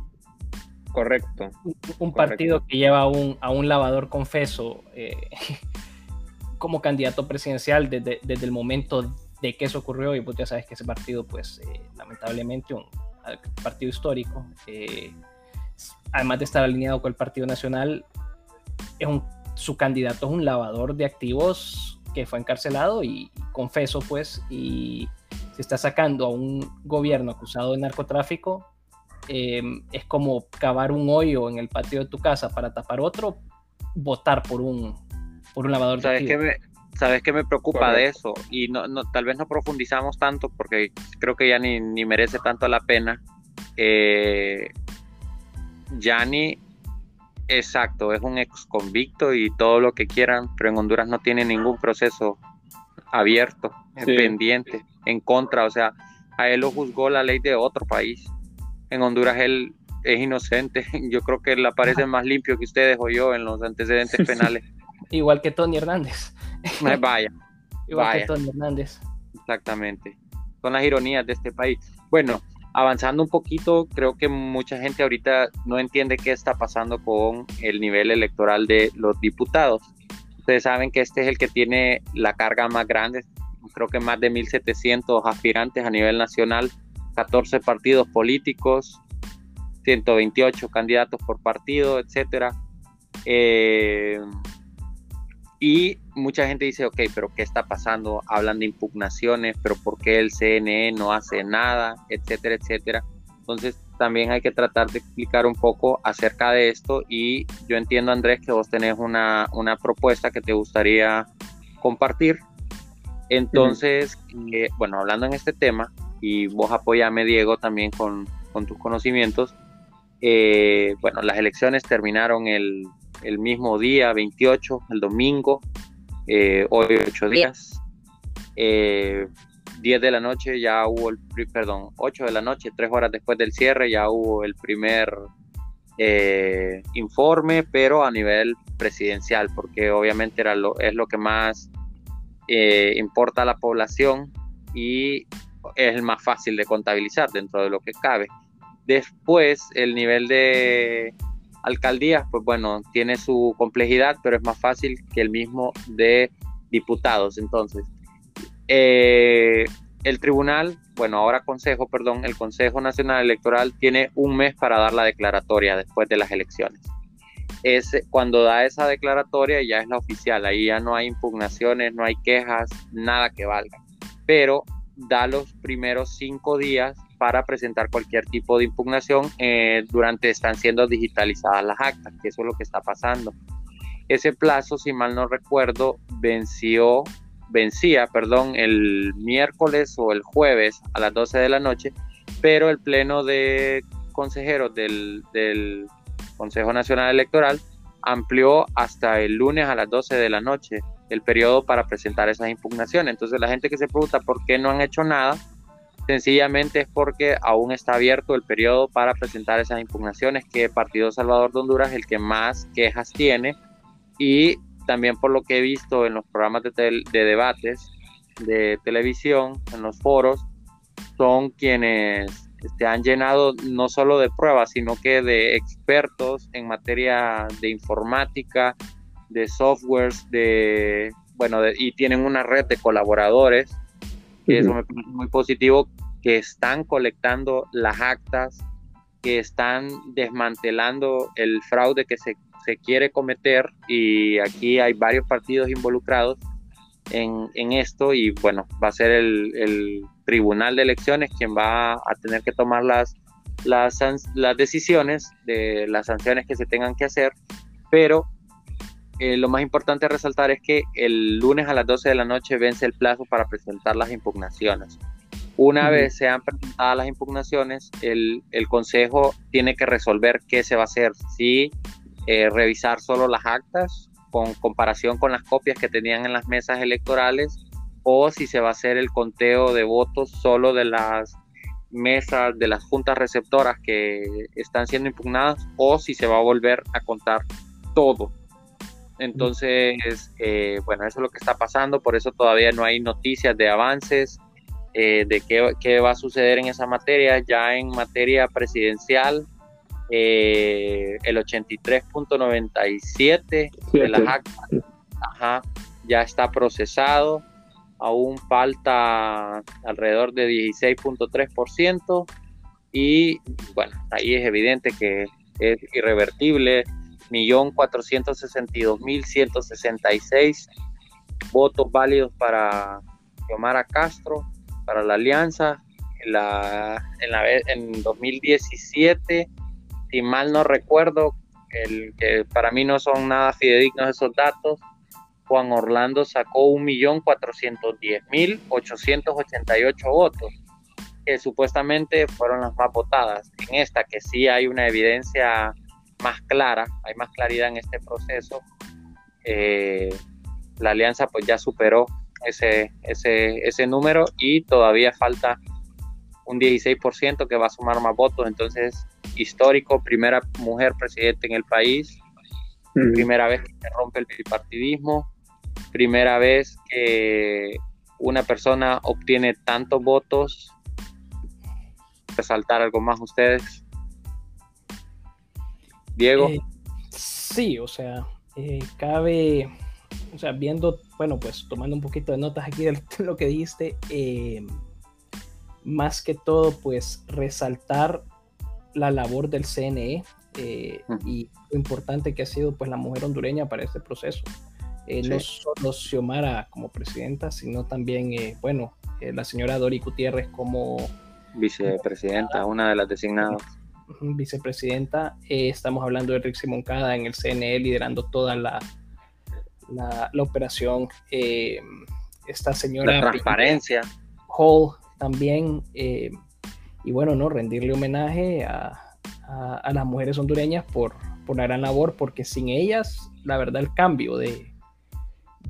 correcto. Un, partido que lleva un, a un lavador confeso eh, como candidato presidencial desde, desde, el momento de que eso ocurrió y pues ya sabes que ese partido pues eh, lamentablemente un partido histórico eh, además de estar alineado con el Partido Nacional, es un, su candidato es un lavador de activos que fue encarcelado y confeso pues, y se está sacando a un gobierno acusado de narcotráfico, em, es como cavar un hoyo en el patio de tu casa para tapar otro, votar por un, por un lavador de activos. ¿Sabes qué me preocupa de eso? Y no, no, tal vez no profundizamos tanto porque creo que ya ni, ni merece tanto la pena. Eh, Yanni, exacto, es un ex convicto y todo lo que quieran, pero en Honduras no tiene ningún proceso abierto, pendiente, en contra, o sea, a él lo juzgó la ley de otro país. En Honduras él es inocente, yo creo que él aparece más limpio que ustedes o yo en los antecedentes penales. Igual que Tony Hernández. Vaya. Igual que Tony Hernández. Exactamente. Son las ironías de este país. Bueno, avanzando un poquito, creo que mucha gente ahorita no entiende qué está pasando con el nivel electoral de los diputados. Ustedes saben que este es el que tiene la carga más grande, creo que más de 1.700 aspirantes a nivel nacional, 14 partidos políticos, 128 candidatos por partido, etcétera. Eh, y mucha gente dice, ok, pero ¿qué está pasando? Hablan de impugnaciones, pero ¿por qué el CNE no hace nada? Etcétera, etcétera. Entonces también hay que tratar de explicar un poco acerca de esto y yo entiendo, Andrés, que vos tenés una, una propuesta que te gustaría compartir. Entonces, eh, bueno, hablando en este tema, y vos apoyame, Diego, también con, con tus conocimientos, eh, bueno, las elecciones terminaron el el mismo día, 28, el domingo, eh, hoy 8 días. 10 eh, de la noche ya hubo el, perdón, 8 de la noche, 3 horas después del cierre ya hubo el primer eh, informe, pero a nivel presidencial, porque obviamente era lo, es lo que más importa a la población y es el más fácil de contabilizar dentro de lo que cabe. Después, el nivel de alcaldías, pues bueno, tiene su complejidad, pero es más fácil que el mismo de diputados. Entonces, eh, el tribunal, bueno, ahora consejo, perdón, el Consejo Nacional Electoral tiene un mes para dar la declaratoria después de las elecciones. es cuando da esa declaratoria ya es la oficial, ahí ya no hay impugnaciones, no hay quejas, nada que valga. Pero da los primeros cinco días para presentar cualquier tipo de impugnación eh, durante están siendo digitalizadas las actas, que eso es lo que está pasando. Ese plazo, si mal no recuerdo, venció, vencía, perdón, el miércoles o el jueves a las 12 de la noche, pero el pleno de consejeros del, del Consejo Nacional Electoral amplió hasta el lunes a las 12 de la noche el periodo para presentar esas impugnaciones. Entonces la gente que se pregunta por qué no han hecho nada, sencillamente es porque aún está abierto el periodo para presentar esas impugnaciones, que Partido Salvador de Honduras es el que más quejas tiene. Y también por lo que he visto en los programas de, de debates de televisión, en los foros, son quienes se este, han llenado no solo de pruebas, sino que de expertos en materia de informática, de softwares, de, bueno, y tienen una red de colaboradores, que eso me parece muy positivo, que están colectando las actas, que están desmantelando el fraude que se, se quiere cometer y aquí hay varios partidos involucrados en, en esto y bueno, va a ser el, el tribunal de elecciones quien va a tener que tomar las, las, las decisiones de las sanciones que se tengan que hacer, pero eh, lo más importante resaltar es que el lunes a las 12 de la noche vence el plazo para presentar las impugnaciones. Una vez sean presentadas las impugnaciones, el, el, Consejo tiene que resolver qué se va a hacer, si eh, revisar solo las actas con comparación con las copias que tenían en las mesas electorales o si se va a hacer el conteo de votos solo de las mesas de las juntas receptoras que están siendo impugnadas o si se va a volver a contar todo. Entonces, eh, bueno, eso es lo que está pasando, por eso todavía no hay noticias de avances, eh, de qué, qué, va a suceder en esa materia. Ya en materia presidencial, eh, el 83.97 de las actas ya está procesado. Aún falta alrededor de 16.3% y bueno, ahí es evidente que es irrevertible, 1.462.166 votos válidos para Xiomara Castro, para la alianza. En, la, en, la, en 2017, si mal no recuerdo, el, que para mí no son nada fidedignos esos datos, Juan Orlando sacó 1.410.888 votos, que supuestamente fueron las más votadas. En esta, que sí hay una evidencia más clara, hay más claridad en este proceso, eh, la alianza pues ya superó ese, ese, ese número y todavía falta un 16% que va a sumar más votos, entonces histórico, primera mujer presidente en el país, primera vez que se rompe el bipartidismo, primera vez que una persona obtiene tantos votos. Resaltar algo más ustedes. Diego. Eh, sí, o sea, eh, cabe, o sea, viendo, bueno, pues tomando un poquito de notas aquí de lo que dijiste, eh, más que todo, pues resaltar la labor del CNE y lo importante que ha sido pues la mujer hondureña para este proceso. Eh, no solo Xiomara como presidenta, sino también, eh, bueno, eh, la señora Dori Gutiérrez como vicepresidenta, una de las designadas. Vicepresidenta, estamos hablando de Rixi Moncada en el CNE liderando toda la, la, operación. esta señora. La transparencia. Hall también. y bueno, ¿no? Rendirle homenaje a, a, las mujeres hondureñas por, por la gran labor, porque sin ellas, la verdad, el cambio de,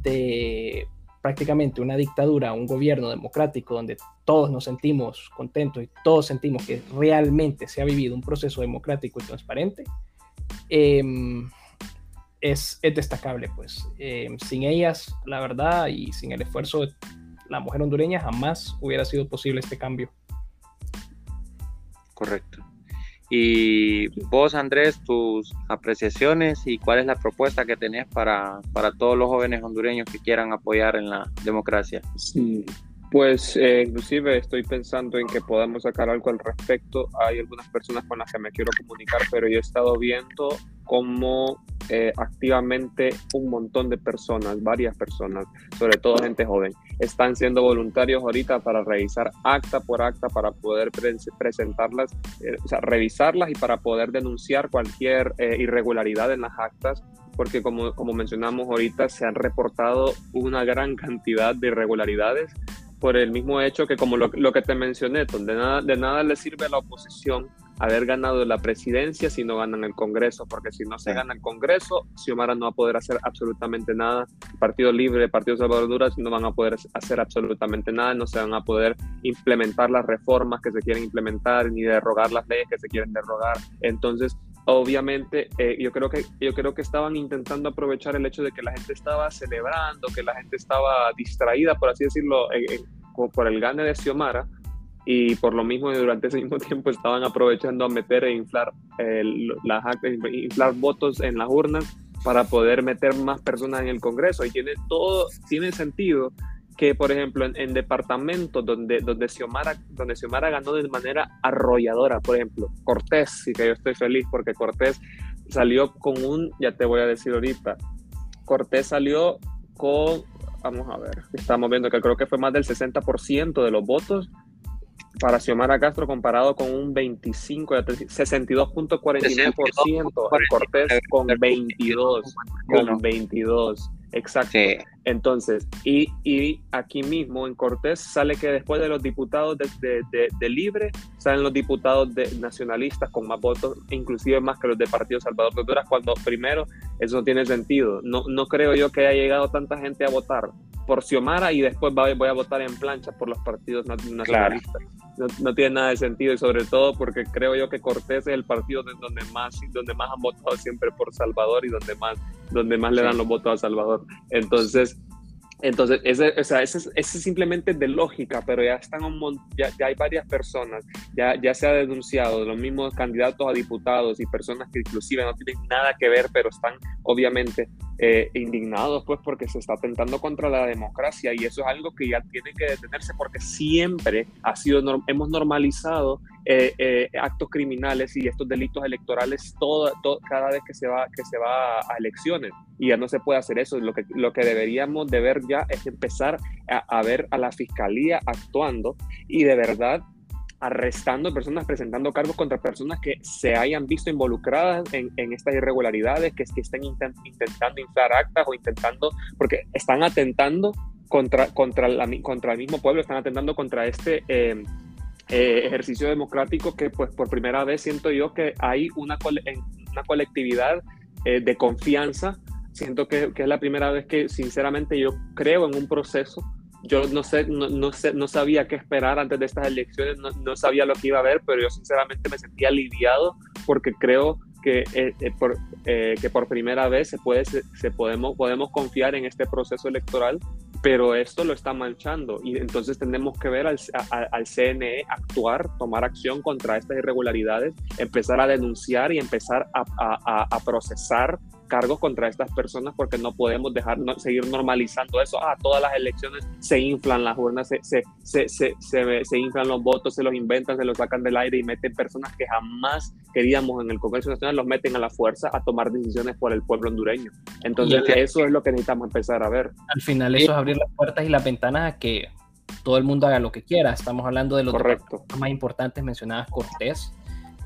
de prácticamente una dictadura, un gobierno democrático donde todos nos sentimos contentos y todos sentimos que realmente se ha vivido un proceso democrático y transparente, em, es, es, destacable. Pues em, sin ellas, la verdad, y sin el esfuerzo de la mujer hondureña, jamás hubiera sido posible este cambio. Correcto. Y vos, Andrés, tus apreciaciones y cuál es la propuesta que tenés para, para todos los jóvenes hondureños que quieran apoyar en la democracia. Sí, pues eh, inclusive estoy pensando en que podamos sacar algo al respecto. Hay algunas personas con las que me quiero comunicar, pero yo he estado viendo cómo eh, activamente un montón de personas, varias personas, sobre todo gente joven. Están siendo voluntarios ahorita para revisar acta por acta, para poder presentarlas, eh, o sea, revisarlas y para poder denunciar cualquier eh, irregularidad en las actas porque como, como mencionamos ahorita, se han reportado una gran cantidad de irregularidades por el mismo hecho que como lo, lo que te mencioné, de nada, de nada le sirve a la oposición haber ganado la presidencia si no ganan el Congreso, porque si no se gana el Congreso, Xiomara no va a poder hacer absolutamente nada. Partido Libre, Partido Salvador Duras no van a poder hacer absolutamente nada, no se van a poder implementar las reformas que se quieren implementar, ni derrogar las leyes que se quieren derrogar. Entonces, obviamente eh, yo creo que yo creo que estaban intentando aprovechar el hecho de que la gente estaba celebrando que la gente estaba distraída por así decirlo por el gane de Xiomara y por lo mismo durante ese mismo tiempo estaban aprovechando a meter e inflar, las, inflar votos en las urnas para poder meter más personas en el Congreso. Y tiene todo, tiene sentido que, por ejemplo, en, departamentos donde, donde, Xiomara, donde Xiomara ganó de manera arrolladora, por ejemplo, Cortés, y que yo estoy feliz porque Cortés salió con un, ya te voy a decir ahorita, Cortés salió con, vamos a ver, estamos viendo que creo que fue más del 60% de los votos para Xiomara Castro comparado con un 25, 62.49%, Cortés con 22, con 22. Exacto. Entonces, y, y, aquí mismo en Cortés sale que después de los diputados de, de, Libre, salen los diputados de, nacionalistas con más votos, inclusive más que los de Partido Salvador de Honduras, cuando primero eso no tiene sentido. No, no creo yo que haya llegado tanta gente a votar por Xiomara y después voy a votar en plancha por los partidos nacionalistas. No, tiene nada de sentido y sobre todo porque creo yo que Cortés es el partido donde más, donde más han votado siempre por Salvador y donde más, donde más le dan los votos a Salvador. Entonces, entonces, ese, o sea, ese, es simplemente de lógica, pero ya están un ya, ya, hay varias personas, ya, ya se ha denunciado, los mismos candidatos a diputados y personas que inclusive no tienen nada que ver, pero están obviamente eh, indignados, pues porque se está atentando contra la democracia y eso es algo que ya tiene que detenerse porque siempre ha sido, hemos normalizado eh, eh, actos criminales y estos delitos electorales cada vez que se, va, que se va a elecciones y ya no se puede hacer eso. Lo que, lo que deberíamos de ver ya es empezar a, a ver a la fiscalía actuando y de verdad arrestando personas, presentando cargos contra personas que se hayan visto involucradas en, en estas irregularidades, que, que estén intentando inflar actas o intentando, porque están atentando contra, contra, la, contra el mismo pueblo, están atentando contra este eh, eh, ejercicio democrático que pues por primera vez siento yo que hay una, una colectividad eh, de confianza. Siento que, que es la primera vez que sinceramente yo creo en un proceso yo no sé, no, sé, no sabía qué esperar antes de estas elecciones, no, sabía lo que iba a haber, pero yo sinceramente me sentía aliviado porque creo que, eh, eh, por, eh, que por primera vez se, puede, se, podemos, podemos confiar en este proceso electoral, pero esto lo está manchando. Y entonces tenemos que ver al, al CNE actuar, tomar acción contra estas irregularidades, empezar a denunciar y empezar a, a, a procesar cargos contra estas personas porque no podemos dejar seguir normalizando eso. Ah, todas las elecciones se inflan las urnas, se, se, se, se, se, inflan los votos, se los inventan, se los sacan del aire y meten personas que jamás queríamos en el Congreso Nacional, los meten a la fuerza a tomar decisiones por el pueblo hondureño. Entonces, eso es lo que necesitamos empezar a ver. Al final, eso es abrir las puertas y las ventanas a que todo el mundo haga lo que quiera. Estamos hablando de los más importantes mencionadas Cortés.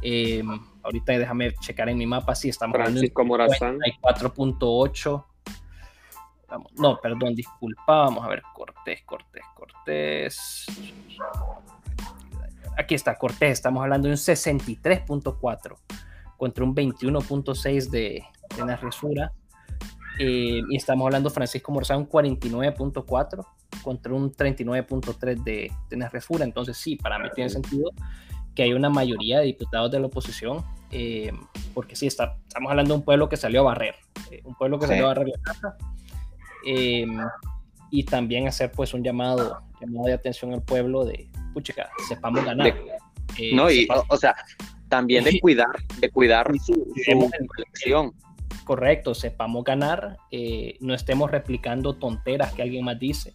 Eh, ahorita déjame checar en mi mapa si estamos Francisco Morazán. 4.8. No, perdón, disculpa. Vamos a ver, Cortés, Cortés, Cortés. Aquí está, Cortés. Estamos hablando de un 63.4 contra un 21.6 de, de Narresura. Eh, y estamos hablando Francisco Morazán, un 49.4 contra un 39.3 de, de Narresura. Entonces, sí, para mí tiene sentido que hay una mayoría de diputados de la oposición, eh, porque sí, está, estamos hablando de un pueblo que salió a barrer, eh, un pueblo que salió a barrer la casa, eh, y también hacer pues un llamado, llamado de atención al pueblo de, puchica, sepamos ganar. no, y, o, sea, también de cuidar, de cuidar su, su elección. Correcto, sepamos ganar, no estemos replicando tonteras que alguien más dice.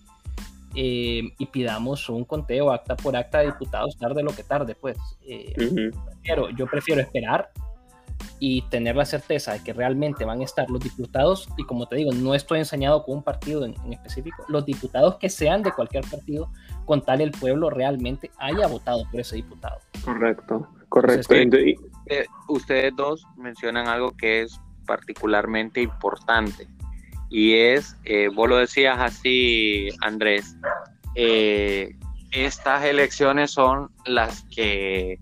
Eh, y pidamos un conteo acta por acta de diputados tarde lo que tarde, pues. Eh, yo prefiero esperar y tener la certeza de que realmente van a estar los diputados, y como te digo, no estoy enseñado con un partido en, específico, los diputados que sean de cualquier partido, con tal el pueblo realmente haya votado por ese diputado. Correcto, correcto. Eh, ustedes dos mencionan algo que es particularmente importante, y es, eh, vos lo decías así, Andrés, eh, estas elecciones son las que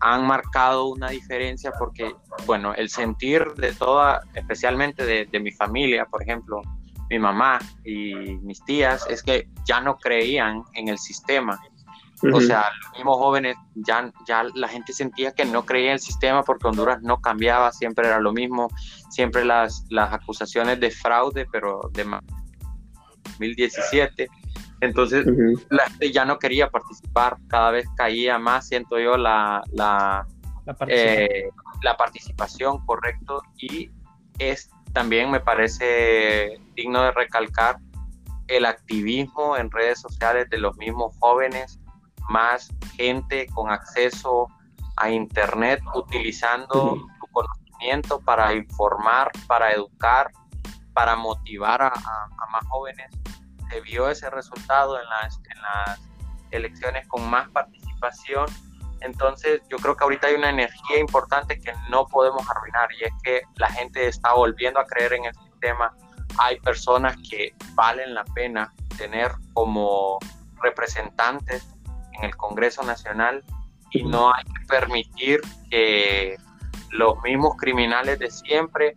han marcado una diferencia porque, bueno, el sentir de toda, especialmente de, mi familia, por ejemplo, mi mamá y mis tías, es que ya no creían en el sistema. O sea, los mismos jóvenes, ya, ya la gente sentía que no creía en el sistema porque Honduras no cambiaba, siempre era lo mismo, siempre las, las acusaciones de fraude, pero de 2017 entonces la gente ya no quería participar, cada vez caía más, siento yo, la, la, eh, participación. correcto, y es también me parece digno de recalcar el activismo en redes sociales de los mismos jóvenes, más gente con acceso a internet utilizando su conocimiento para informar, para educar, para motivar a más jóvenes se vio ese resultado en las, en las elecciones con más participación. Entonces yo creo que ahorita hay una energía importante que no podemos arruinar y es que la gente está volviendo a creer en el sistema. Hay personas que valen la pena tener como representantes en el Congreso Nacional y no hay que permitir que los mismos criminales de siempre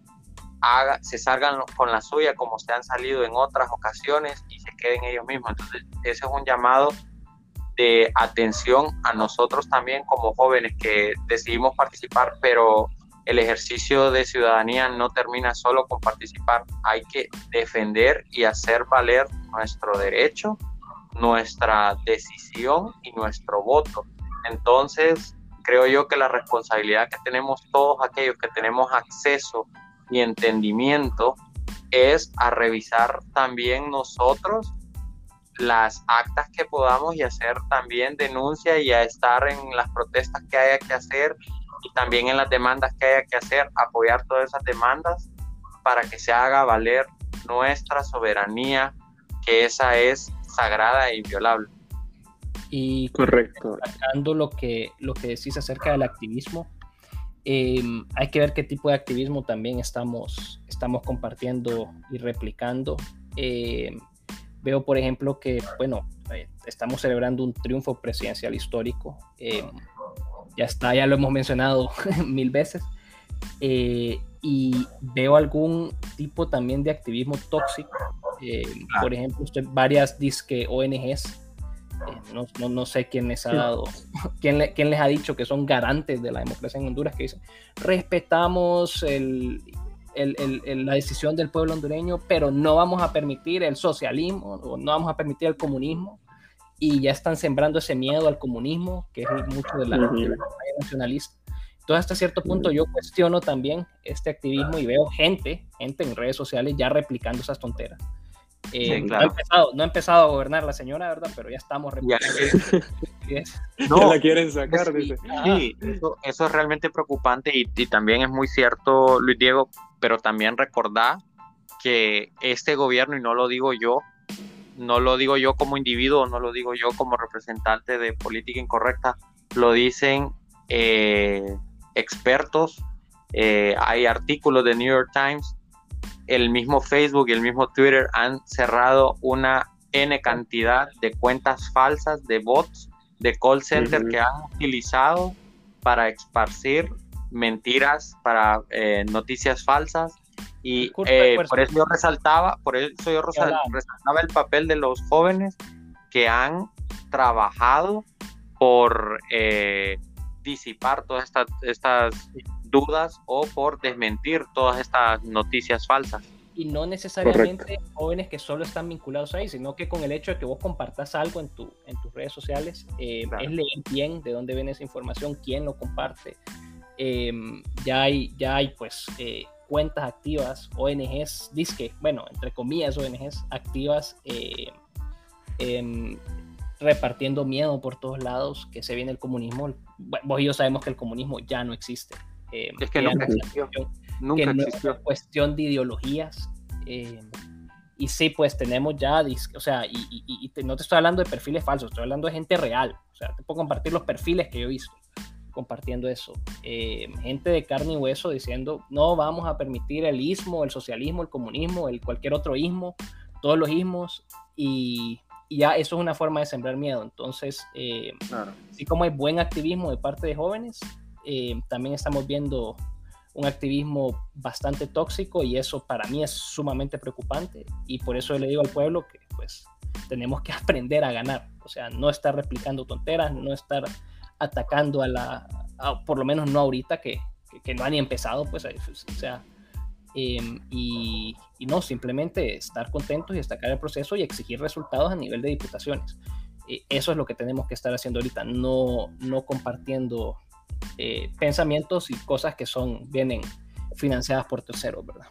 haga, se salgan con la suya como se han salido en otras ocasiones y se queden ellos mismos. Entonces, ese es un llamado de atención a nosotros también como jóvenes que decidimos participar, pero el ejercicio de ciudadanía no termina solo con participar, hay que defender y hacer valer nuestro derecho, nuestra decisión y nuestro voto. Entonces, creo yo que la responsabilidad que tenemos todos aquellos que tenemos acceso y entendimiento es a revisar también nosotros las actas que podamos y hacer también denuncia y a estar en las protestas que haya que hacer y también en las demandas que haya que hacer, apoyar todas esas demandas para que se haga valer nuestra soberanía, que esa es sagrada e inviolable. Y correcto. lo que, lo que decís acerca del activismo, Em, hay que ver qué tipo de activismo también estamos, estamos compartiendo y replicando. Em, veo, por ejemplo, que, bueno, eh, estamos celebrando un triunfo presidencial histórico. Em, ya está, ya lo hemos mencionado mil veces. Eh, y veo algún tipo también de activismo tóxico. por ejemplo, usted, varias disque ONGs no, no, no, sé quién les ha dado, quién, quién, les ha dicho que son garantes de la democracia en Honduras, que dicen, respetamos el, el, el, la decisión del pueblo hondureño, pero no vamos a permitir el socialismo, o no vamos a permitir el comunismo, y ya están sembrando ese miedo al comunismo, que es mucho de la, de nacionalista. Entonces, hasta cierto punto, yo cuestiono también este activismo y veo gente, gente en redes sociales ya replicando esas tonteras. Eh, no, ha empezado, no, ha empezado, a gobernar la señora, ¿verdad? Pero ya estamos no, la quieren sacar, sí, eso, es realmente preocupante y, también es muy cierto, Luis Diego, pero también recordar que este gobierno, y no lo digo yo, no lo digo yo como individuo, no lo digo yo como representante de política incorrecta, lo dicen eh, expertos, eh, hay artículos de New York Times el mismo Facebook y el mismo Twitter han cerrado una N cantidad de cuentas falsas, de bots, de call center que han utilizado para esparcir mentiras, para eh, noticias falsas. Y eh, por eso yo resaltaba, por eso yo resaltaba el papel de los jóvenes que han trabajado por eh, disipar todas estas, estas dudas o por desmentir todas estas noticias falsas. Y no necesariamente jóvenes que solo están vinculados ahí, sino que con el hecho de que vos compartas algo en, tu, en tus redes sociales, eh, es leer bien de dónde viene esa información, quién lo comparte. Em, ya, hay, ya hay pues eh, cuentas activas, ONGs, disque, bueno, entre comillas ONGs activas eh, em, repartiendo miedo por todos lados, que se viene el comunismo. Vos y yo sabemos que el comunismo ya no existe Eh, es que, nunca existió. Nunca que existió. Es cuestión de ideologías. Eh, y sí, pues tenemos ya, o sea, y, y, y no te estoy hablando de perfiles falsos, estoy hablando de gente real. O sea, te puedo compartir los perfiles que yo he visto compartiendo eso. Eh, gente de carne y hueso diciendo, no vamos a permitir el ismo, el socialismo, el comunismo, el cualquier otro ismo, todos los ismos, y, ya eso es una forma de sembrar miedo. Entonces, eh, así como hay buen activismo de parte de jóvenes, eh, también estamos viendo un activismo bastante tóxico y eso para mí es sumamente preocupante y por eso le digo al pueblo que pues tenemos que aprender a ganar, o sea, no estar replicando tonteras, no estar atacando a la, por lo menos no ahorita que, que, no han ni empezado, pues, o sea, em, y, y, no, simplemente estar contentos y destacar el proceso y exigir resultados a nivel de diputaciones. Eh, eso es lo que tenemos que estar haciendo ahorita, no, no compartiendo eh, pensamientos y cosas que son, vienen financiadas por terceros, ¿verdad?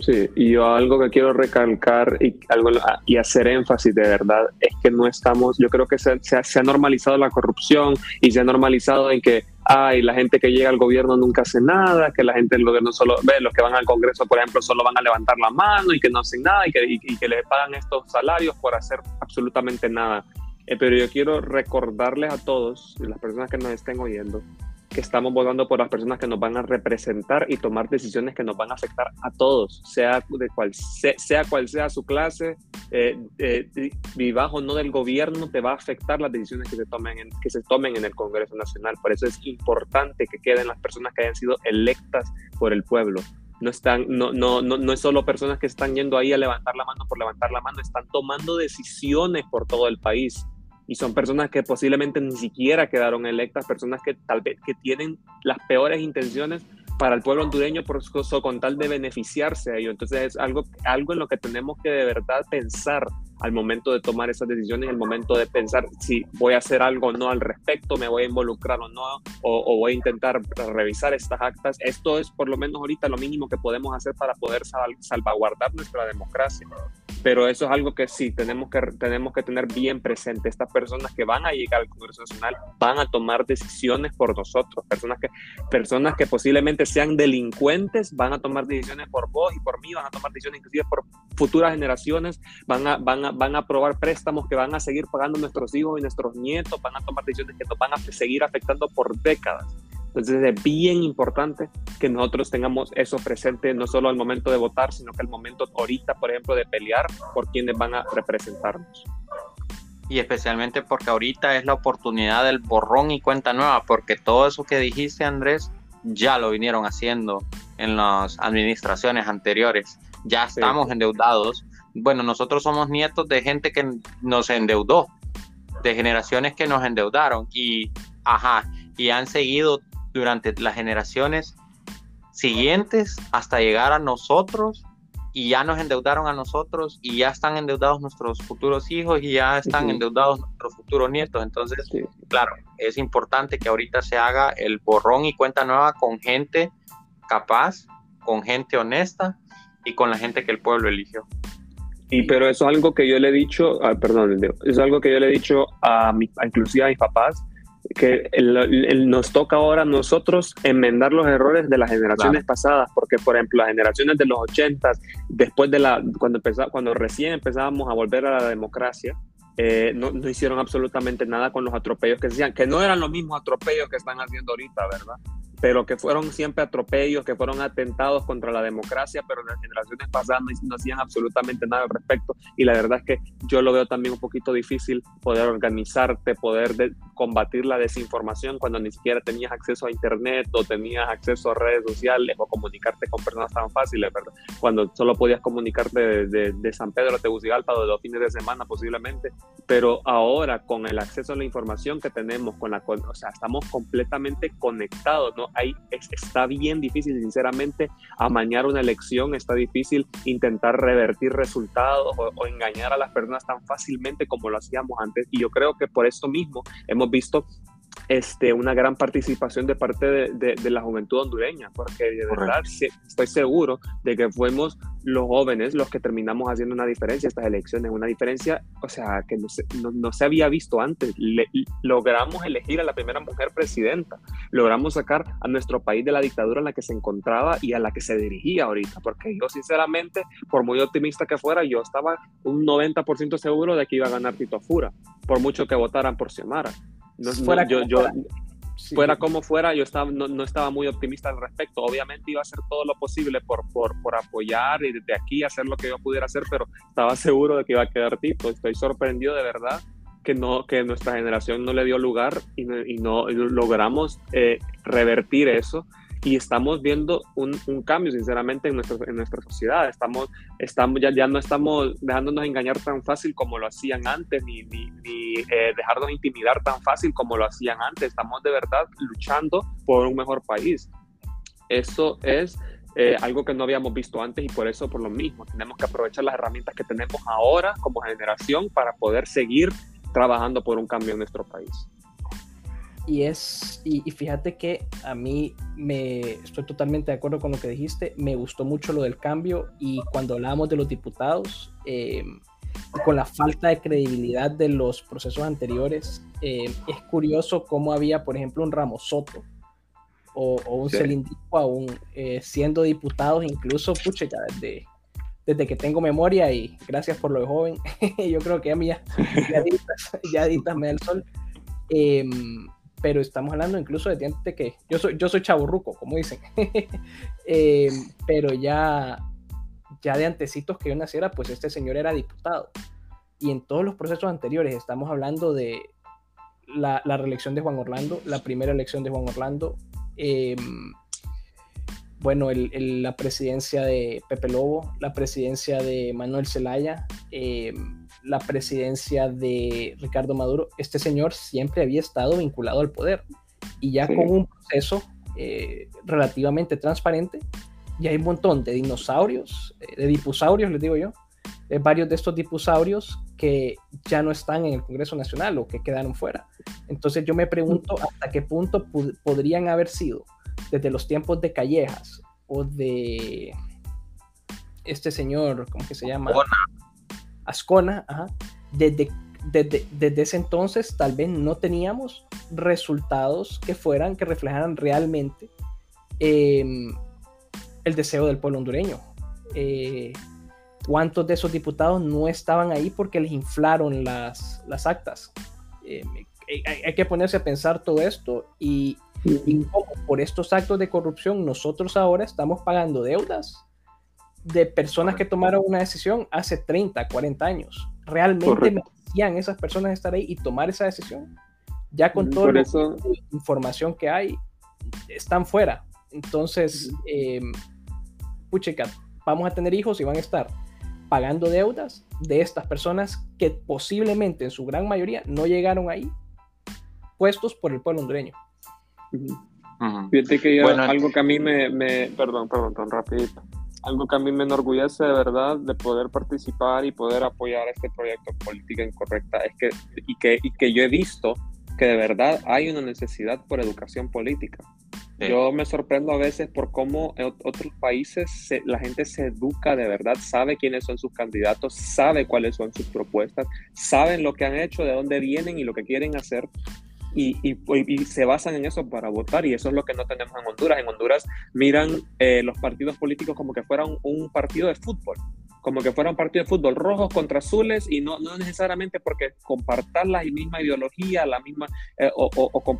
Sí, y yo algo que quiero recalcar y, algo, y hacer énfasis de verdad es que no estamos, yo creo que se, se, ha normalizado la corrupción y se ha normalizado en que, ay, la gente que llega al gobierno nunca hace nada, que la gente del gobierno solo, ve, los que van al Congreso, por ejemplo, solo van a levantar la mano y que no hacen nada y que, y, que le pagan estos salarios por hacer absolutamente nada. Eh, pero yo quiero recordarles a todos, las personas que nos estén oyendo, que estamos votando por las personas que nos van a representar y tomar decisiones que nos van a afectar a todos, sea, de cual, sea, cual sea su clase, eh, eh, no del gobierno, te va a afectar las decisiones que se, tomen en, que se tomen en el Congreso Nacional. Por eso es importante que queden las personas que hayan sido electas por el pueblo. No, están, no, no, no, no es solo personas que están yendo ahí a levantar la mano por levantar la mano, están tomando decisiones por todo el país y son personas que posiblemente ni siquiera quedaron electas, personas que tal vez que tienen las peores intenciones para el pueblo hondureño por eso, con tal de beneficiarse a ello. Entonces es algo, algo en lo que tenemos que de verdad pensar al momento de tomar esas decisiones, al momento de pensar si voy a hacer algo o no al respecto, me voy a involucrar o no, o, voy a intentar revisar estas actas. Esto es por lo menos ahorita lo mínimo que podemos hacer para poder salvaguardar nuestra democracia pero eso es algo que sí tenemos que, tenemos que tener bien presente. Estas personas que van a llegar al Congreso Nacional van a tomar decisiones por nosotros. Personas que, personas que posiblemente sean delincuentes van a tomar decisiones por vos y por mí, van a tomar decisiones inclusive por futuras generaciones, van a, van a, van a aprobar préstamos que van a seguir pagando nuestros hijos y nuestros nietos, van a tomar decisiones que nos van a seguir afectando por décadas. Entonces es bien importante que nosotros tengamos eso presente no solo al momento de votar, sino que al momento ahorita, por ejemplo, de pelear por quienes van a representarnos. Y especialmente porque ahorita es la oportunidad del borrón y cuenta nueva, porque todo eso que dijiste, Andrés, ya lo vinieron haciendo en las administraciones anteriores. Ya estamos endeudados. Bueno, nosotros somos nietos de gente que nos endeudó, de generaciones que nos endeudaron y, ajá, y han seguido durante las generaciones siguientes hasta llegar a nosotros y ya nos endeudaron a nosotros y ya están endeudados nuestros futuros hijos y ya están endeudados nuestros futuros nietos. Entonces, claro, es importante que ahorita se haga el borrón y cuenta nueva con gente capaz, con gente honesta y con la gente que el pueblo eligió. Y pero eso es algo que yo le he dicho, ah, perdón, es algo que yo le he dicho a, mi, inclusive a mis papás, que nos toca ahora a nosotros enmendar los errores de las generaciones pasadas, porque por ejemplo las generaciones de los 80, después de la, cuando, cuando recién empezábamos a volver a la democracia, eh, no, no, hicieron absolutamente nada con los atropellos que se hacían, que no eran los mismos atropellos que están haciendo ahorita, ¿verdad? Pero que fueron siempre atropellos, que fueron atentados contra la democracia, pero las generaciones pasadas no, hacían absolutamente nada al respecto. Y la verdad es que yo lo veo también un poquito difícil poder organizarte, poder combatir la desinformación cuando ni siquiera tenías acceso a Internet o tenías acceso a redes sociales o comunicarte con personas tan fáciles, ¿verdad? Cuando solo podías comunicarte de, San Pedro a Tegucigalpa o de los fines de semana posiblemente, pero ahora con el acceso a la información que tenemos, con la, o sea, estamos completamente conectados, ¿no? Ahí está bien difícil, sinceramente, amañar una elección, está difícil intentar revertir resultados o, engañar a las personas tan fácilmente como lo hacíamos antes. Y yo creo que por esto mismo hemos visto este, una gran participación de parte de, de, la juventud hondureña, porque de verdad estoy seguro de que fuimos los jóvenes los que terminamos haciendo una diferencia en estas elecciones, una diferencia, o sea, que no se, no, se había visto antes. logramos elegir a la primera mujer presidenta, logramos sacar a nuestro país de la dictadura en la que se encontraba y a la que se dirigía ahorita, porque yo sinceramente, por muy optimista que fuera, yo estaba un 90% seguro de que iba a ganar Tito Fura, por mucho que votaran por Xiomara. No, fuera yo, yo, fuera como fuera, yo estaba, no, estaba muy optimista al respecto. Obviamente iba a hacer todo lo posible por, por, por, apoyar y desde aquí hacer lo que yo pudiera hacer, pero estaba seguro de que iba a quedar Tito. Estoy sorprendido de verdad que, no, que nuestra generación no le dio lugar y, y no logramos eh, revertir eso y estamos viendo un, un cambio, sinceramente, en, nuestro, en nuestra sociedad. Estamos, estamos, ya, ya no estamos dejándonos engañar tan fácil como lo hacían antes, ni, ni, ni eh, dejarnos intimidar tan fácil como lo hacían antes. Estamos de verdad luchando por un mejor país. Eso es eh, algo que no habíamos visto antes y por eso, por lo mismo, tenemos que aprovechar las herramientas que tenemos ahora como generación para poder seguir trabajando por un cambio en nuestro país. Y es, y, fíjate que a mí me estoy totalmente de acuerdo con lo que dijiste, me gustó mucho lo del cambio y cuando hablábamos de los diputados, eh, con la falta de credibilidad de los procesos anteriores, eh, es curioso cómo había, por ejemplo, un Ramos Soto o, un sí. aún eh, siendo diputados, incluso, pucha, desde, desde que tengo memoria y gracias por lo de joven, yo creo que a mí ya, ya, ya me da el sol. Eh, pero estamos hablando incluso de gente que yo soy, yo soy chaburruco, como dicen, eh, pero ya, ya de antecitos que yo naciera, pues este señor era diputado. Y en todos los procesos anteriores estamos hablando de la, la reelección de Juan Orlando, la primera elección de Juan Orlando, em, bueno, el, la presidencia de Pepe Lobo, la presidencia de Manuel Zelaya, em, la presidencia de Ricardo Maduro, este señor siempre había estado vinculado al poder. Y ya con un proceso eh, relativamente transparente, ya hay un montón de dinosaurios, eh, de dipusaurios, les digo yo, de varios de estos dipusaurios que ya no están en el Congreso Nacional o que quedaron fuera. Entonces yo me pregunto hasta qué punto podrían haber sido desde los tiempos de Callejas o de este señor, ¿cómo que se llama? Ascona, desde, desde, ese entonces tal vez no teníamos resultados que fueran, que reflejaran realmente em, el deseo del pueblo hondureño. Eh, ¿Cuántos de esos diputados no estaban ahí porque les inflaron las, las actas? Em, hay, que ponerse a pensar todo esto y, y por estos actos de corrupción nosotros ahora estamos pagando deudas de personas que tomaron una decisión hace 30, 40 años. ¿Realmente merecían esas personas estar ahí y tomar esa decisión? Ya con toda la información que hay, están fuera. Entonces, eh, puchica, vamos a tener hijos y van a estar pagando deudas de estas personas que posiblemente en su gran mayoría no llegaron ahí puestos por el pueblo hondureño. Fíjate que algo que a mí me, me, perdón, perdón, tan rapidito algo que a mí me enorgullece de verdad de poder participar y poder apoyar este proyecto Política Incorrecta es que y, que y que yo he visto que de verdad hay una necesidad por educación política. Yo me sorprendo a veces por cómo en otros países la gente se educa de verdad, sabe quiénes son sus candidatos, sabe cuáles son sus propuestas, saben lo que han hecho, de dónde vienen y lo que quieren hacer y, se basan en eso para votar y eso es lo que no tenemos en Honduras. En Honduras miran eh, los partidos políticos como que fueran un partido de fútbol como que fuera un partido de fútbol, rojos contra azules, y no, no necesariamente porque compartan la misma ideología, la misma, eh, o, o,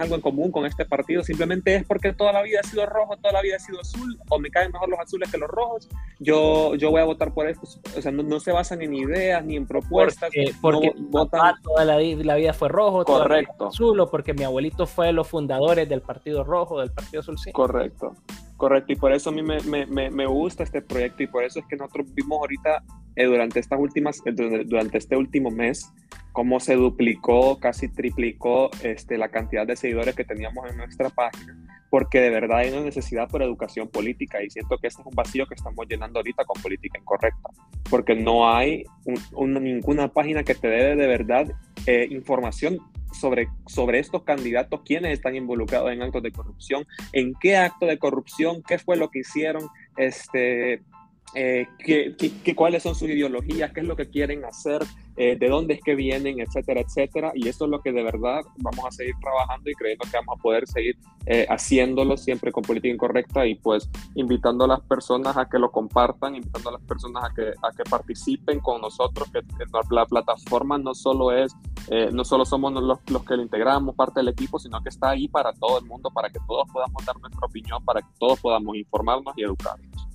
algo en común con este partido, simplemente es porque toda la vida ha sido rojo, toda la vida ha sido azul, o me caen mejor los azules que los rojos, yo, yo voy a votar por esto. O sea, no, se basan en ideas ni en propuestas. Porque, votan... toda la, vida fue rojo, Correcto. azul, o porque mi abuelito fue de los fundadores del Partido Rojo, del Partido Azul. Sí. Correcto. Correcto, y por eso a mí me, me, me, gusta este proyecto y por eso es que nosotros vimos ahorita eh, durante estas últimas, eh, durante este último mes, cómo se duplicó, casi triplicó este, la cantidad de seguidores que teníamos en nuestra página, porque de verdad hay una necesidad por educación política y siento que este es un vacío que estamos llenando ahorita con política incorrecta, porque no hay ninguna página que te dé de verdad eh, información sobre, sobre estos candidatos, quiénes están involucrados en actos de corrupción, en qué acto de corrupción, qué fue lo que hicieron, este, eh, qué, cuáles son sus ideologías, qué es lo que quieren hacer, eh, de dónde es que vienen, etcétera, etcétera. Y eso es lo que de verdad vamos a seguir trabajando y creyendo que vamos a poder seguir eh, haciéndolo siempre con política incorrecta y pues invitando a las personas a que lo compartan, invitando a las personas a que, a que participen con nosotros, que la plataforma no solo es, no solo somos los, los que lo integramos, parte del equipo, sino que está ahí para todo el mundo, para que todos podamos dar nuestra opinión, para que todos podamos informarnos y educarnos.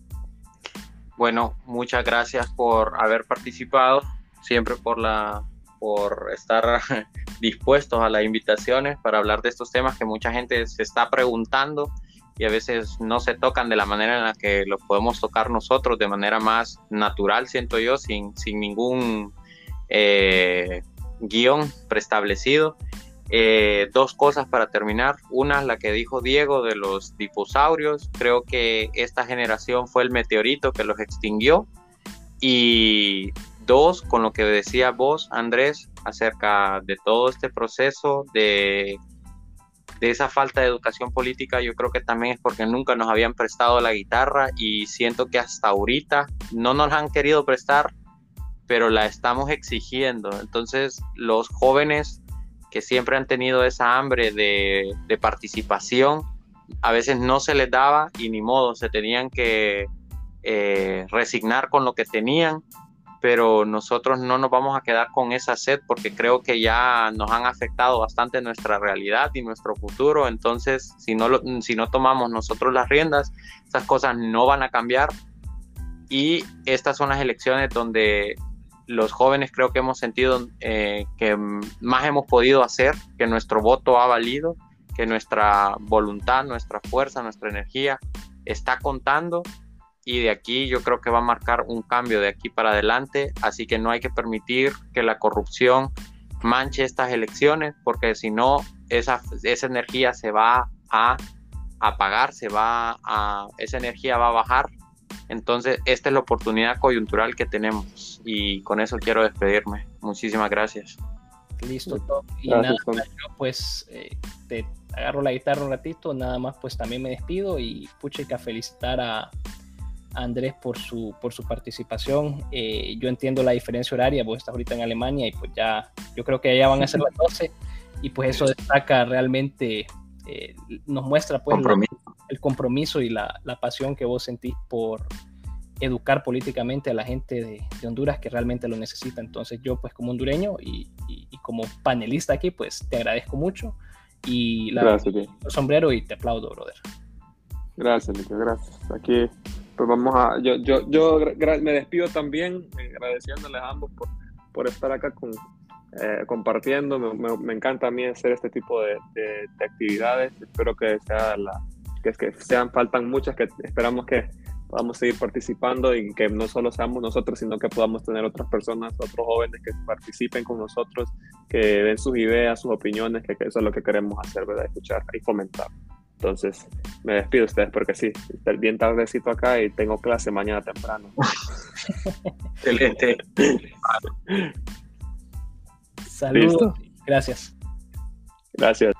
Bueno, muchas gracias por haber participado, siempre por la por estar dispuestos a las invitaciones para hablar de estos temas que mucha gente se está preguntando y a veces no se tocan de la manera en la que los podemos tocar nosotros, de manera más natural, siento yo, sin, sin ningún eh, guion preestablecido. Eh, dos cosas para terminar. Una, la que dijo Diego de los dinosaurios. Creo que esta generación fue el meteorito que los extinguió. Y dos, con lo que decía vos, Andrés, acerca de todo este proceso de, de esa falta de educación política, yo creo que también es porque nunca nos habían prestado la guitarra y siento que hasta ahorita no nos han querido prestar, pero la estamos exigiendo. Entonces, los jóvenes que siempre han tenido esa hambre de, participación, a veces no se les daba y ni modo, se tenían que eh, resignar con lo que tenían, pero nosotros no nos vamos a quedar con esa sed porque creo que ya nos han afectado bastante nuestra realidad y nuestro futuro, entonces si no, si no tomamos nosotros las riendas, esas cosas no van a cambiar. Y estas son las elecciones donde los jóvenes creo que hemos sentido eh, que más hemos podido hacer, que nuestro voto ha valido, que nuestra voluntad, nuestra fuerza, nuestra energía está contando y de aquí yo creo que va a marcar un cambio de aquí para adelante, así que no hay que permitir que la corrupción manche estas elecciones, porque si no, esa, esa energía se va a apagar, se va a, esa energía va a bajar entonces, esta es la oportunidad coyuntural que tenemos y con eso quiero despedirme. Muchísimas gracias. Listo, Tom. Y nada, yo pues eh, te agarro la guitarra un ratito, nada más pues también me despido y pucha, felicitar a, Andrés por su, por su participación. Eh, yo entiendo la diferencia horaria, vos estás ahorita en Alemania y pues ya, yo creo que ya van a ser las 12 y pues eso destaca realmente, eh, nos muestra pues el compromiso y la, pasión que vos sentís por educar políticamente a la gente de, Honduras que realmente lo necesita. Entonces yo pues como hondureño y, como panelista aquí pues te agradezco mucho y la gracias, el sombrero y te aplaudo, brother. Gracias, Nico, gracias. Aquí pues vamos a, yo, yo, yo me despido también eh, agradeciéndoles a ambos por, por estar acá con, eh, compartiendo. Me, me, encanta a mí hacer este tipo de, de, de actividades. Espero que sea la, que, es que sean, faltan muchas, que esperamos que podamos seguir participando y que no solo seamos nosotros, sino que podamos tener otras personas, otros jóvenes que participen con nosotros, que den sus ideas, sus opiniones, que, eso es lo que queremos hacer, ¿verdad? Escuchar y comentar. Entonces, me despido de ustedes porque sí, estoy bien tardecito acá y tengo clase mañana temprano. Excelente. Saludos. Gracias. Gracias.